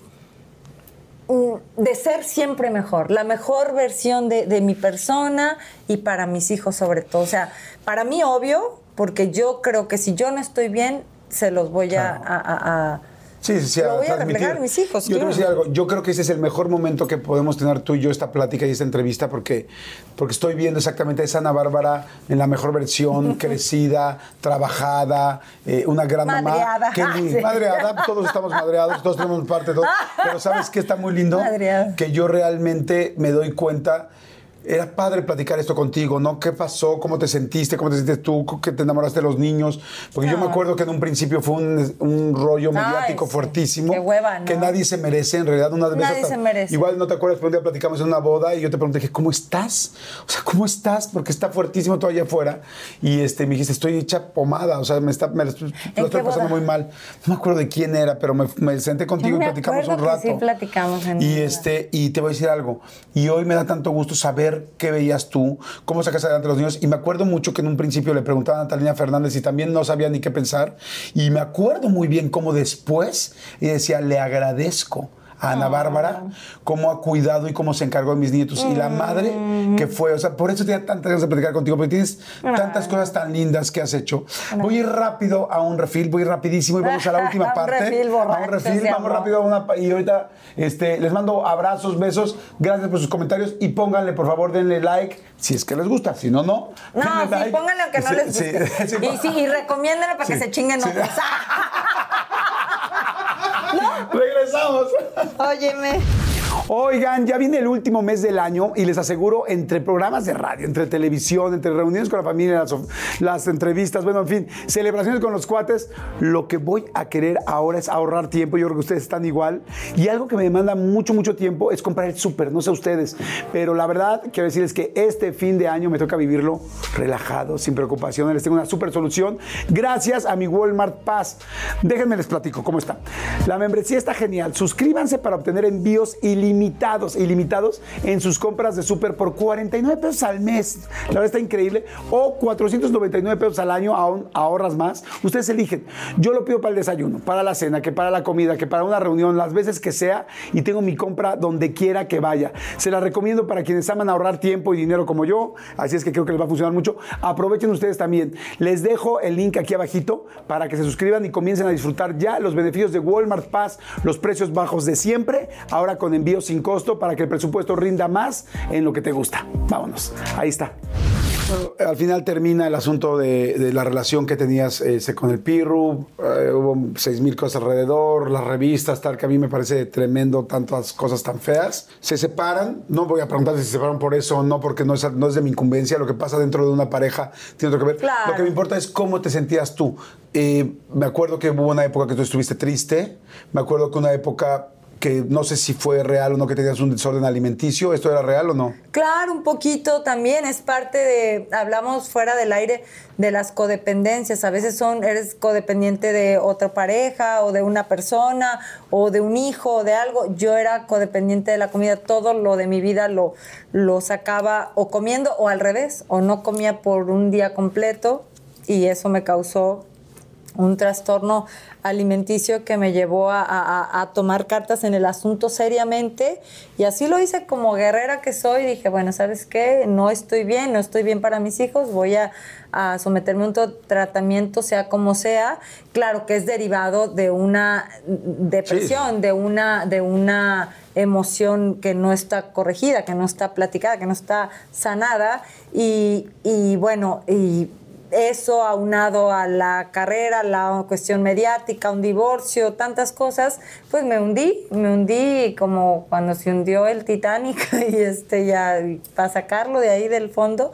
mm, de ser siempre mejor, la mejor versión de, de mi persona y para mis hijos sobre todo. O sea, para mí obvio, porque yo creo que si yo no estoy bien, se los voy a- a- a- a Sí, sí, sí. Lo voy a transmitir. reflejar a mis hijos, Yo te voy a claro. decir algo. Yo creo que ese es el mejor momento que podemos tener tú y yo esta plática y esta entrevista porque, porque estoy viendo exactamente a esa Ana Bárbara en la mejor versión, crecida, trabajada, eh, una gran Madreada. mamá. Que ni- Sí. Madreada, todos estamos madreados, todos tenemos parte de todo. Pero ¿sabes qué está muy lindo? Madreada. Que yo realmente me doy cuenta. Era padre platicar esto contigo, ¿no? ¿Qué pasó? ¿Cómo te sentiste? ¿Cómo te sientes tú? ¿Qué te enamoraste de los niños? Porque yo me No. acuerdo que en un principio fue un, un rollo Ay, mediático sí. fuertísimo Qué hueva, ¿no? que nadie se merece, en realidad, una vez Nadie se merece. Igual no te acuerdas, pero un día platicamos en una boda y yo te pregunté, ¿cómo estás? O sea, ¿cómo estás? Porque está fuertísimo todo allá afuera. Y este, me dijiste, estoy hecha pomada, o sea, me, está, me lo estoy, pasando boda? muy mal. No me acuerdo de quién era, pero me, me senté contigo me y platicamos un acuerdo que rato. sí platicamos en y este, y te voy a decir algo. Y hoy me da tanto gusto saber qué veías tú, cómo sacas adelante a los niños. Y me acuerdo mucho que en un principio le preguntaba a Natalina Fernández y también no sabía ni qué pensar. Y me acuerdo muy bien cómo después ella decía, le agradezco a Ana Bárbara cómo ha cuidado y cómo se encargó de mis nietos. Y la madre que fue, o sea, por eso tenía tantas ganas de platicar contigo, porque tienes tantas cosas tan lindas que has hecho. Voy a ir rápido a un refil, voy a ir rapidísimo y vamos a la última A un parte. refil, a un refil, vamos rápido a una y ahorita este, les mando abrazos, besos, gracias por sus comentarios y pónganle, por favor, denle like si es que les gusta, si no, no. No, denle sí, like. pónganle aunque no Sí, les guste. sí, y, sí, y recomiéndenlo para que se chinguen otros. Regresamos. Óyeme. Oigan, ya viene el último mes del año y les aseguro, entre programas de radio, entre televisión, entre reuniones con la familia, las, entrevistas, bueno, en fin, celebraciones con los cuates, lo que voy a querer ahora es ahorrar tiempo. Yo creo que ustedes están igual. Y algo que me demanda mucho, mucho tiempo es comprar el súper, no sé ustedes. Pero la verdad, quiero decirles que este fin de año me toca vivirlo relajado, sin preocupaciones. Les tengo una súper solución gracias a mi Walmart Pass. Déjenme les platico cómo está. La membresía está genial. Suscríbanse para obtener envíos ilimitados, ilimitados en sus compras de súper por 49 pesos al mes. La verdad está increíble. O 499 pesos al año, aún ahorras más. Ustedes eligen. Yo lo pido para el desayuno, para la cena, que para la comida, que para una reunión, las veces que sea, y tengo mi compra donde quiera que vaya. Se la recomiendo para quienes aman ahorrar tiempo y dinero como yo, así es que creo que les va a funcionar mucho. Aprovechen ustedes también. Les dejo el link aquí abajito para que se suscriban y comiencen a disfrutar ya los beneficios de Walmart Pass, los precios bajos de siempre, ahora con envíos envío sin costo para que el presupuesto rinda más en lo que te gusta. Vámonos, ahí está. Bueno, al final termina el asunto de, de la relación que tenías ese, con el Pirru. eh, hubo seis mil cosas alrededor, las revistas, tal, que a mí me parece tremendo, tantas cosas tan feas. Se separan. No voy a preguntar si se separan por eso o no, porque no es, no es de mi incumbencia. Lo que pasa dentro de una pareja tiene otro que ver. Claro. Lo que me importa es cómo te sentías tú. Eh, me acuerdo que hubo una época que tú estuviste triste. Me acuerdo que una época que no sé si fue real o no, que tenías un desorden alimenticio. ¿Esto era real o no? Claro, un poquito también es parte de, hablamos fuera del aire de las codependencias. A veces son, eres codependiente de otra pareja o de una persona o de un hijo o de algo. Yo era codependiente de la comida. Todo lo de mi vida lo, lo sacaba o comiendo o al revés, o no comía por un día completo y eso me causó un trastorno alimenticio que me llevó a, a- a tomar cartas en el asunto seriamente y así lo hice como guerrera que soy. Dije, bueno, ¿sabes qué? No estoy bien, no estoy bien para mis hijos, voy a, a someterme a un to- tratamiento, sea como sea. Claro que es derivado de una depresión, de una, de una emoción que no está corregida, que no está platicada, que no está sanada. Y, y bueno, y eso aunado a la carrera, la cuestión mediática, un divorcio, tantas cosas, pues me hundí, me hundí como cuando se hundió el Titanic y este ya para sacarlo de ahí del fondo,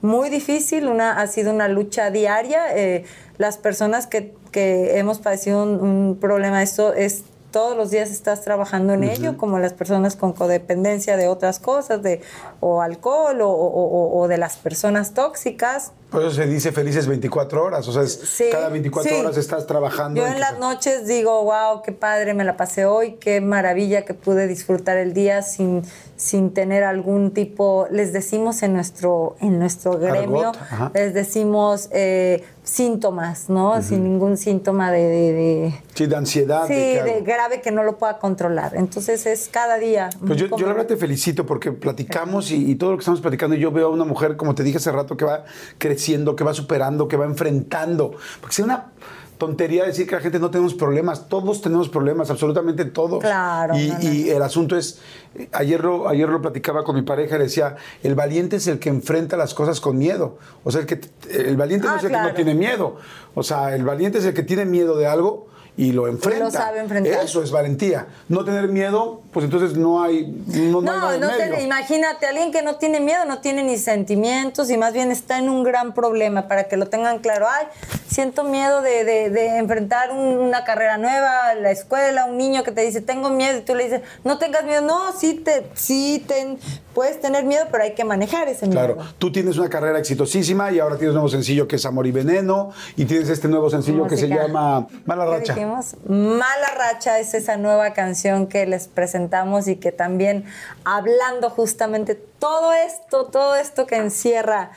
muy difícil, una, ha sido una lucha diaria. eh, las personas que, que hemos padecido un, problema esto es todos los días estás trabajando en ello, como las personas con codependencia de otras cosas, de o alcohol o, o- o- o de las personas tóxicas. Por eso se dice felices 24 horas. O sea, es- Sí, cada 24 sí. horas estás trabajando. Yo en en las noches digo, wow, qué padre me la pasé hoy, qué maravilla que pude disfrutar el día sin, sin tener algún tipo, les decimos en nuestro, en nuestro gremio, les decimos eh, síntomas, ¿no? Sin ningún síntoma de- de- de Sí, de ansiedad. Sí, de grave que no lo pueda controlar. Entonces es cada día. Pues yo, yo la verdad te felicito porque platicamos y, y todo lo que estamos platicando, y yo veo a una mujer, como te dije hace rato, que va creciendo, que va superando, que va enfrentando. Porque si una tontería decir que la gente no tenemos problemas, todos tenemos problemas, absolutamente todos. Claro, Y, no, no. y el asunto es, eh, ayer lo, ayer lo platicaba con mi pareja, y le decía, el valiente es el que enfrenta las cosas con miedo. O sea, el, que, el valiente no Ah, es el que no tiene miedo. O sea, el valiente es el que tiene miedo de algo y lo enfrenta. sabe enfrentar. Eso es valentía. No tener miedo, pues entonces no hay, no, no hay No, te- imagínate, alguien que no tiene miedo, no tiene ni sentimientos y más bien está en un gran problema para que lo tengan claro. Ay, siento miedo de, de- de enfrentar un- una carrera nueva, la escuela, un niño que te dice, tengo miedo y tú le dices, no tengas miedo. No, sí, te, sí ten- puedes tener miedo, pero hay que manejar ese miedo. Claro, tú tienes una carrera exitosísima y ahora tienes un nuevo sencillo que es Amor y Veneno y tienes este nuevo sencillo que se llama Mala ¿Qué Racha. dijimos? Mala Racha es esa nueva canción que les presentamos y que también hablando justamente todo esto, todo esto que encierra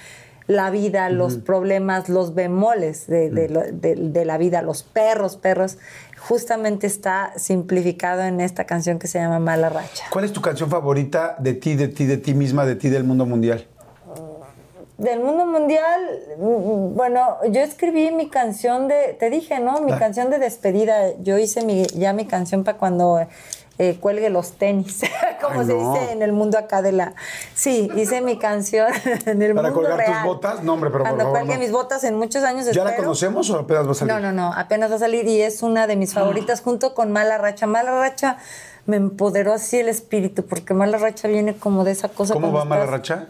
la vida, los problemas, los bemoles de, de lo- de- de la vida, los perros, perros, justamente está simplificado en esta canción que se llama Mala Racha. ¿Cuál es tu canción favorita de ti, de ti, de ti misma, de ti, del mundo mundial? Del mundo mundial, mm, bueno, yo escribí mi canción de, te dije, ¿no? Mi canción de despedida. Yo hice mi, ya mi canción para cuando eh, cuelgue los tenis, como Ay, se no. dice en el mundo acá de la... Sí, hice mi canción en el ¿Para mundo colgar tus botas? No, hombre, pero por Cuando favor, cuelgue no. mis botas en muchos años ¿Ya la conocemos o apenas va a salir? No, no, no, apenas va a salir y es una de mis favoritas junto con Mala Racha. Mala Racha me empoderó así el espíritu porque Mala Racha viene como de esa cosa ¿Cómo va Mala estás- Racha?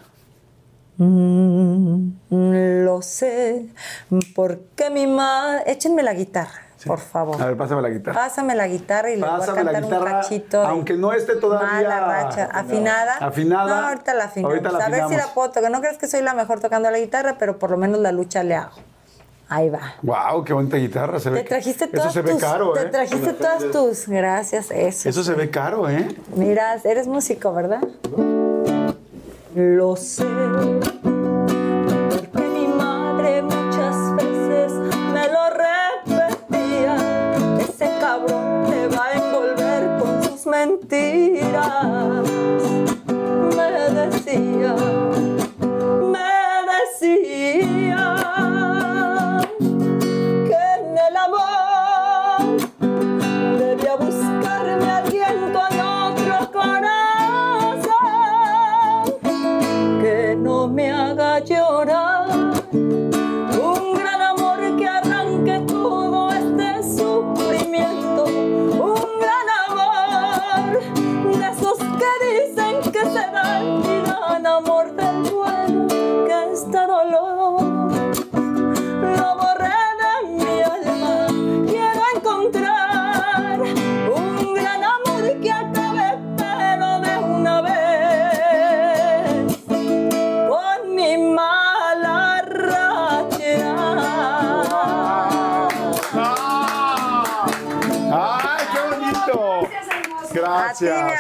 Mm, lo sé, porque mi madre... Échenme la guitarra, por favor. A ver, pásame la guitarra. Pásame la guitarra y les voy a Pásame la cantar un cachito. aunque no esté todavía Mala racha. ¿Afinada? Afinada. No, ahorita la afinamos. Ahorita la a ver si la puedo tocar. No crees que soy la mejor tocando la guitarra, pero por lo menos la lucha le hago. Ahí va. Wow, qué bonita guitarra. Se ve Te trajiste que- todas Eso se ve tus... caro, te ¿eh? trajiste todas tus... Gracias, eso. Eso se ve caro, ¿eh? Mira, eres músico, ¿verdad? Lo sé, porque mi madre muchas mentiras. Me decía,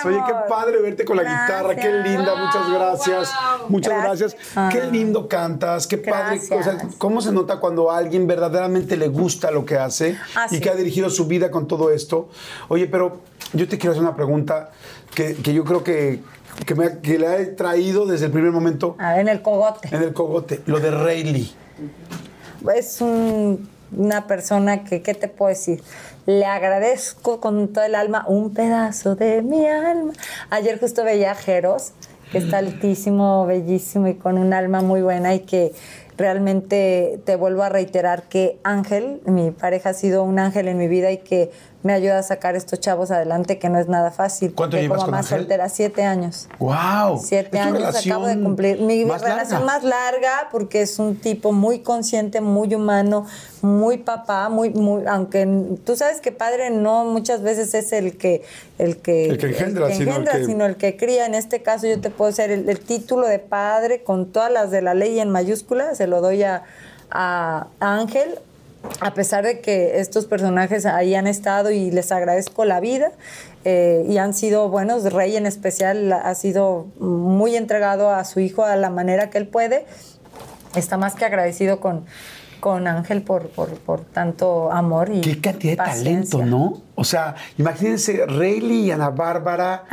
Gracias. Oye, qué padre verte con la guitarra. Qué linda, muchas gracias. Muchas Gracias. gracias. Qué lindo cantas, qué padre. O sea. ¿Cómo se nota cuando a alguien verdaderamente le gusta lo que hace Ah, y sí. que ha dirigido su vida con todo esto? Oye, pero yo te quiero hacer una pregunta que, que yo creo que, que, me que le he traído desde el primer momento A ver, en el cogote. en el cogote, lo de Rayleigh. es un- una persona que, ¿qué te puedo decir? Le agradezco con todo el alma un pedazo de mi alma. Ayer justo veía a Jeros, que está altísimo, bellísimo y con un alma muy buena y que realmente te vuelvo a reiterar que Ángel, mi pareja ha sido un ángel en mi vida y que me ayuda a sacar estos chavos adelante, que no es nada fácil. ¿Cuánto porque llevas como con mamá soltera, siete años. ¡Wow! Siete años acabo de cumplir. Mi más relación larga. más larga porque es un tipo muy consciente, muy humano, muy papá, muy, muy, aunque tú sabes que padre no muchas veces es el que el que, El que engendra, sino el que- sino el que cría. En este caso yo te puedo hacer el, el título de padre con todas las de la ley en mayúscula, se lo doy a, a Ángel. A pesar de que estos personajes ahí han estado y les agradezco la vida eh, y han sido buenos, Rey en especial ha sido muy entregado a su hijo a la manera que él puede, está más que agradecido con, con Ángel por, por, por tanto amor y Qué cantidad de paciencia. talento, ¿no? O sea, imagínense Rayleigh y Ana Bárbara.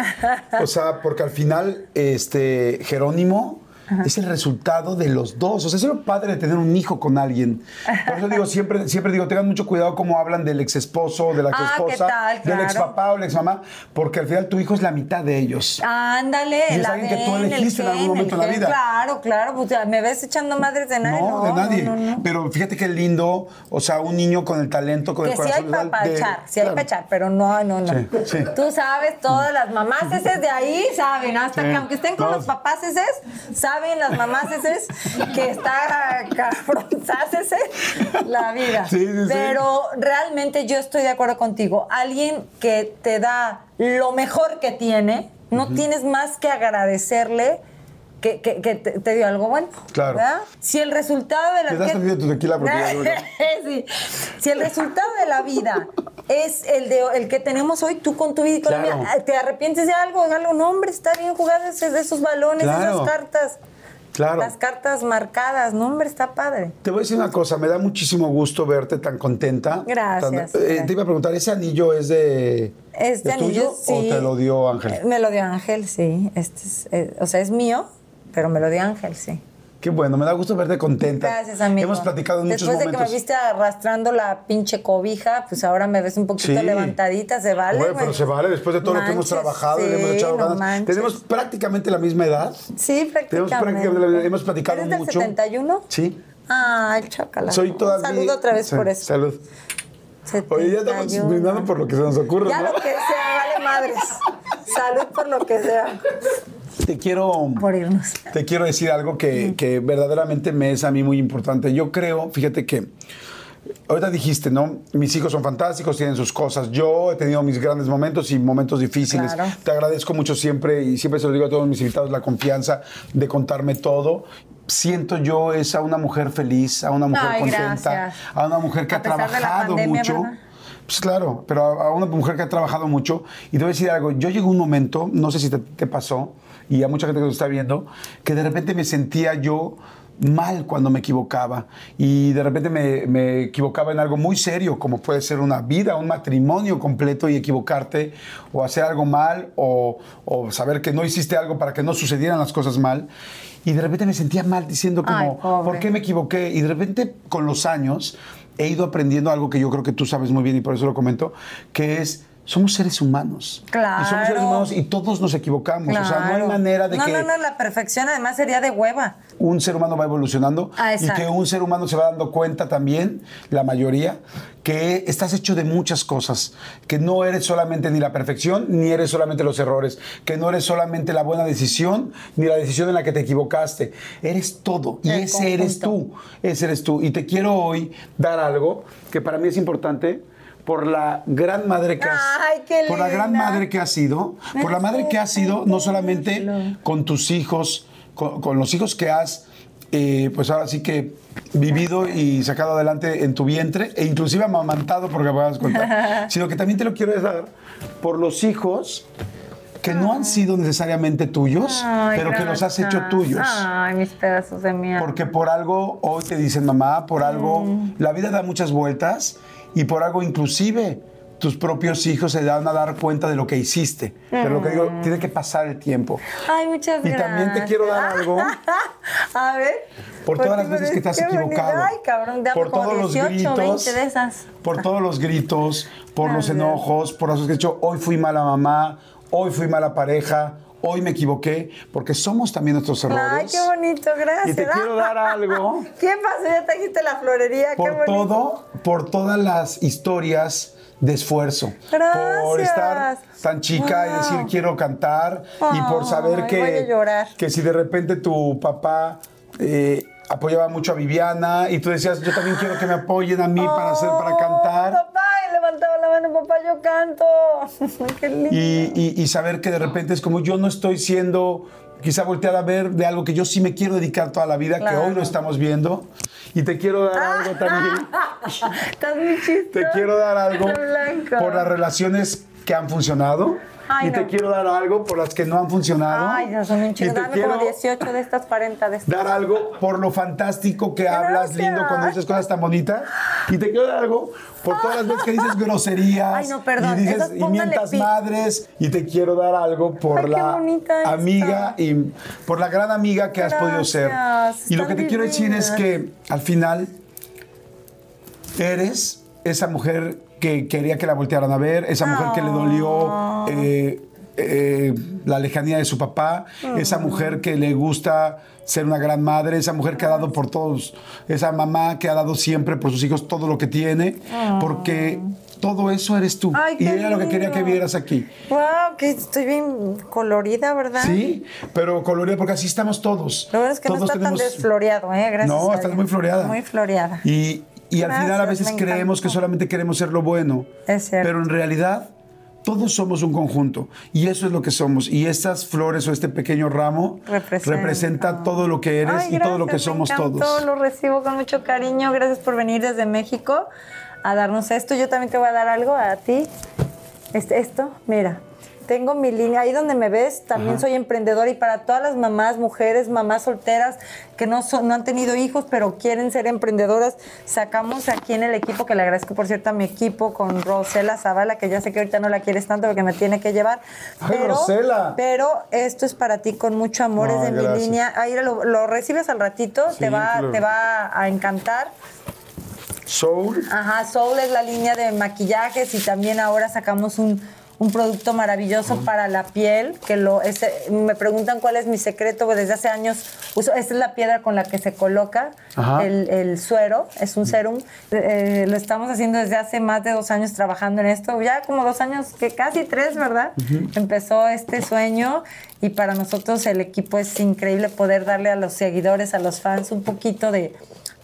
o sea, porque al final, este, Jerónimo es el resultado de los dos. O sea, es lo padre de tener un hijo con alguien. Por eso digo, siempre, siempre digo, tengan mucho cuidado cómo hablan del ex esposo, de la ex Ah, ¿qué esposa, tal? del Claro. ex papá o la ex mamá, porque al final tu hijo es la mitad de ellos. Ándale, Y es el alguien que tú elegiste en algún gen, momento el en la vida. Claro, claro, pues ya, me ves echando madres de nadie. No, de nadie. no, no. Pero fíjate qué lindo, o sea, un niño con el talento, con Que el sí hay corazón. para de- echar, sí hay claro. para echar, pero no, no, no. Sí, sí. Tú sabes, todas las mamás eses de ahí saben, hasta Sí. que aunque estén con No. los papás eses, saben las mamás eses que está cabronzásese la vida. Sí, sí, sí. Pero realmente yo estoy de acuerdo contigo. Alguien que te da lo mejor que tiene, no tienes más que agradecerle. Que, que- que te, te dio algo bueno. Claro. ¿verdad? Si el resultado de la ¿Le das que- tantito de tu tequila? Porque ya duele. Sí. Si el resultado de la vida es el de el que tenemos hoy, tú con tu vida y con la Claro. mía, te arrepientes de algo, de algo, no, hombre, está bien jugar ese- de esos balones, Claro. esas cartas. Claro. Las cartas marcadas, no, hombre, está padre. Te voy a decir una cosa, me da muchísimo gusto verte tan contenta. Gracias, Tan- eh, gracias. te iba a preguntar, ¿ese anillo es de, Este ¿es tuyo anillo, sí. o te lo dio Ángel? Eh, Me lo dio Ángel, sí. Este es, eh, o sea, es mío, pero me lo dio Ángel, sí. Qué bueno, me da gusto verte contenta. Gracias, amigo. Hemos platicado en Después muchos de que momentos. me viste arrastrando la pinche cobija, pues ahora me ves un poquito Sí. levantadita, se vale. Bueno, pero se vale después de todo lo que hemos trabajado y le hemos echado no ganas. Tenemos prácticamente la misma edad. Sí, prácticamente. Tenemos prácticamente la- hemos platicado ¿Eres del mucho. 71? Sí. Ay, chócala. Soy todavía. Saludo otra vez Sí, por eso. Salud. Oye, ya estamos 71. brindando por lo que se nos ocurre, Ya ¿no? lo que sea, vale madres. Salud por lo que sea. Te quiero. Por irnos. Te quiero decir algo que, que verdaderamente me es a mí muy importante. Yo creo, fíjate que ahorita dijiste, ¿no? Mis hijos son fantásticos, tienen sus cosas. Yo he tenido mis grandes momentos y momentos difíciles. Claro. Te agradezco mucho siempre y siempre se lo digo a todos mis invitados la confianza de contarme todo. Siento yo es a una mujer feliz, a una mujer Ay, contenta, gracias. a una mujer que A ha trabajado pandemia, mucho. ¿verdad? Pues claro, pero a a una mujer que ha trabajado mucho. Y te voy a decir algo, yo llegué a un momento, no sé si te, te pasó, y a mucha gente que nos está viendo, que de repente me sentía yo mal cuando me equivocaba. Y de repente me, me equivocaba en algo muy serio, como puede ser una vida, un matrimonio completo y equivocarte, o hacer algo mal, o, o saber que no hiciste algo para que no sucedieran las cosas mal. Y de repente me sentía mal diciendo como, Ay. ¿por qué me equivoqué? Y de repente con los años he ido aprendiendo algo que yo creo que tú sabes muy bien y por eso lo comento, que es somos seres humanos. Claro. Y somos seres humanos y todos nos equivocamos. O sea, no hay Claro. manera de no, que No, no, la perfección además sería de hueva. un ser humano va evolucionando Ah, y que un ser humano se va dando cuenta también, la mayoría, que estás hecho de muchas cosas, que no eres solamente ni la perfección, ni eres solamente los errores, que no eres solamente la buena decisión, ni la decisión en la que te equivocaste, eres todo y El ese eres tú, conjunto. ese eres tú. Y te quiero hoy dar algo que para mí es importante por la gran madre que has, Ay, qué por la gran madre que has sido, por la madre que has sido no solamente con tus hijos, con, con los hijos que has eh, pues ahora sí que vivido y sacado adelante en tu vientre e inclusive amamantado porque me vas a contar, sino que también te lo quiero dar por los hijos que no han sido necesariamente tuyos, Ay, pero que los has hecho tuyos. Ay, mis pedazos de mierda. Porque por algo hoy te dicen mamá, por algo Mm. la vida da muchas vueltas y por algo inclusive tus propios hijos se dan a dar cuenta de lo que hiciste. Pero lo que digo, tiene que pasar el tiempo. Ay, muchas Y gracias. también te quiero dar algo A ver. por ¿por todas qué las veces que te has equivocado. Ay, cabrón, dame por como todos los 18, gritos. 20 de esas. Por todos los gritos, por los enojos, por los que he dicho, hoy fui mala mamá, hoy fui mala pareja, hoy me equivoqué, porque somos también nuestros errores. Ay, qué bonito, gracias. Y te quiero dar algo. ¿Qué pasó? Ya trajiste la florería, qué por bonito. todo, por todas las historias de esfuerzo. Por Gracias. estar tan chica y decir quiero cantar y por saber que, que si de repente tu papá eh, apoyaba mucho a Viviana y tú decías yo también quiero que me apoyen a mí para hacer para Oh, cantar. Papá, levantaba la mano, papá, yo canto. qué lindo. Y, y- y saber que de repente es como yo no estoy siendo quizá volteada a ver de algo que yo sí me quiero dedicar toda la vida, que Claro. hoy lo estamos viendo. Y te quiero dar algo también. Estás muy chistoso. Te quiero dar algo por las relaciones que han funcionado. Ay, y te no. quiero dar algo por las que no han funcionado. Ay, ya son un te Dame quiero como 18 de estas 40 de estas. dar algo por lo fantástico que hablas lindo cuando dices cosas tan bonitas. Y te quiero dar algo por todas las veces que dices groserías. Ay, no, perdón. Y dices y mientas madres. Y te quiero dar algo por Ay, la amiga y por la gran amiga que has podido ser. Y lo que te quiero decir es que al final eres esa mujer que quería que la voltearan a ver, esa mujer que le dolió eh, eh, la lejanía de su papá, esa mujer que le gusta ser una gran madre, esa mujer que ha dado por todos, esa mamá que ha dado siempre por sus hijos todo lo que tiene, porque todo eso eres tú. Ay, y era lo que quería que lindo. vieras aquí. Wow, que estoy bien colorida, ¿verdad? Sí, pero colorida porque así estamos todos. Lo bueno es que Todos no está tan tenemos- desfloreado, ¿eh? Gracias. No, a estás Dios. muy floreada. Muy floreada. Y, y al final a Gracias, veces creemos que solamente queremos ser lo bueno. Es cierto. Pero en realidad todos somos un conjunto. Y eso es lo que somos. Y estas flores o este pequeño ramo Representa. representa todo lo que eres Ay, y todo lo que gracias, somos todos. Lo recibo con mucho cariño. Gracias por venir desde México a darnos esto. Yo también te voy a dar algo a ti. Este, esto, mira. Tengo mi línea, ahí donde me ves, también soy emprendedora y para todas las mamás, mujeres, mamás solteras que no, son, no han tenido hijos pero quieren ser emprendedoras, sacamos aquí en el equipo, que le agradezco por cierto a mi equipo con Rosela Zavala, que ya sé que ahorita no la quieres tanto porque me tiene que llevar. ¡Ay, Rosela! Pero esto es para ti con mucho amor, es de mi línea. Ahí lo, lo recibes al ratito, Sí, te, va, claro. te va a encantar. Soul. Ajá, Soul es la línea de maquillajes y también ahora sacamos un, un producto maravilloso para la piel, que lo me preguntan cuál es mi secreto, pues desde hace años uso, esta es la piedra con la que se coloca el, el suero, es un serum, Eh, lo estamos haciendo desde hace más de dos años trabajando en esto, ya como dos años, que casi tres, ¿verdad? Empezó este sueño y para nosotros el equipo es increíble poder darle a los seguidores, a los fans un poquito de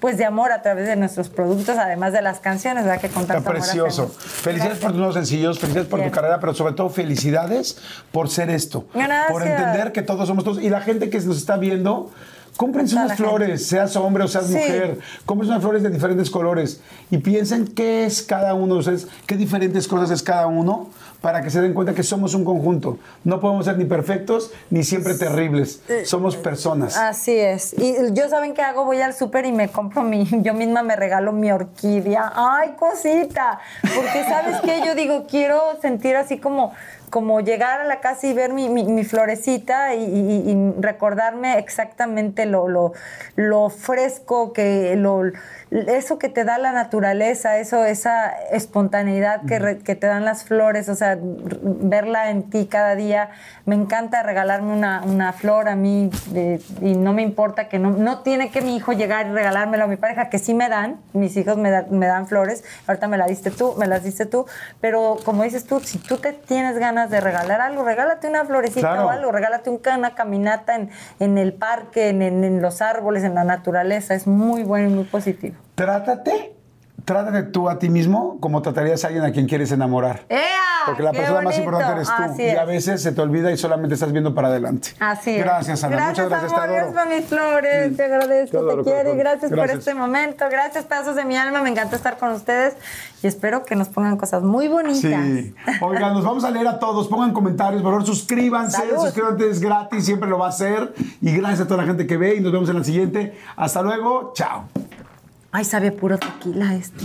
pues de amor a través de nuestros productos, además de las canciones, ¿verdad? Que con Está tanto amor precioso. hacemos. Felicidades por tus nuevos sencillos, felicidades por Bien. tu carrera, pero sobre todo felicidades por ser esto. Gracias. Por entender que todos somos todos. Y la gente que nos está viendo, cómprense unas la gente. flores, seas hombre o seas Sí. mujer. Cómprense unas flores de diferentes colores y piensen qué es cada uno de ustedes, qué diferentes cosas es cada uno, para que se den cuenta que somos un conjunto. No podemos ser ni perfectos ni siempre terribles. Somos personas. Así es. Y yo saben qué hago, voy al súper y me compro mi, yo misma me regalo mi orquídea. Ay, cosita. Porque sabes qué, yo digo, quiero sentir así como, como llegar a la casa y ver mi, mi- mi florecita y, y- y recordarme exactamente lo, lo, lo fresco que lo eso que te da la naturaleza, eso, esa espontaneidad que, re- que te dan las flores, o sea, verla en ti cada día. Me encanta regalarme una, una flor a mí de- y no me importa que no, no tiene que mi hijo llegar y regalármelo a mi pareja, que sí me dan, mis hijos me, da- me dan flores, ahorita me la diste tú, me las diste tú, pero como dices tú, si tú te tienes ganas de regalar algo, regálate una florecita Claro. o algo, regálate un- una caminata en, en el parque, en, en- en los árboles, en la naturaleza, es muy bueno y muy positivo. Trátate, trátate tú a ti mismo como tratarías a alguien a quien quieres enamorar. ¡Ea! Porque la persona más importante eres tú. Así y a es. veces se te olvida y solamente estás viendo para adelante. Así es. Gracias, Ana. Gracias, Muchas gracias, amor. te adoro. Gracias por mis flores. Te agradezco, Te adoro, te quiero y gracias, por este momento. Gracias, pedazos de mi alma. Me encanta estar con ustedes y espero que nos pongan cosas muy bonitas. Sí. Oigan, nos vamos a leer a todos. Pongan comentarios, por favor, suscríbanse. Salud. Suscríbanse, es gratis, siempre lo va a hacer. Y gracias a toda la gente que ve y nos vemos en la siguiente. Hasta luego. Chao. Ay, sabe puro tequila este.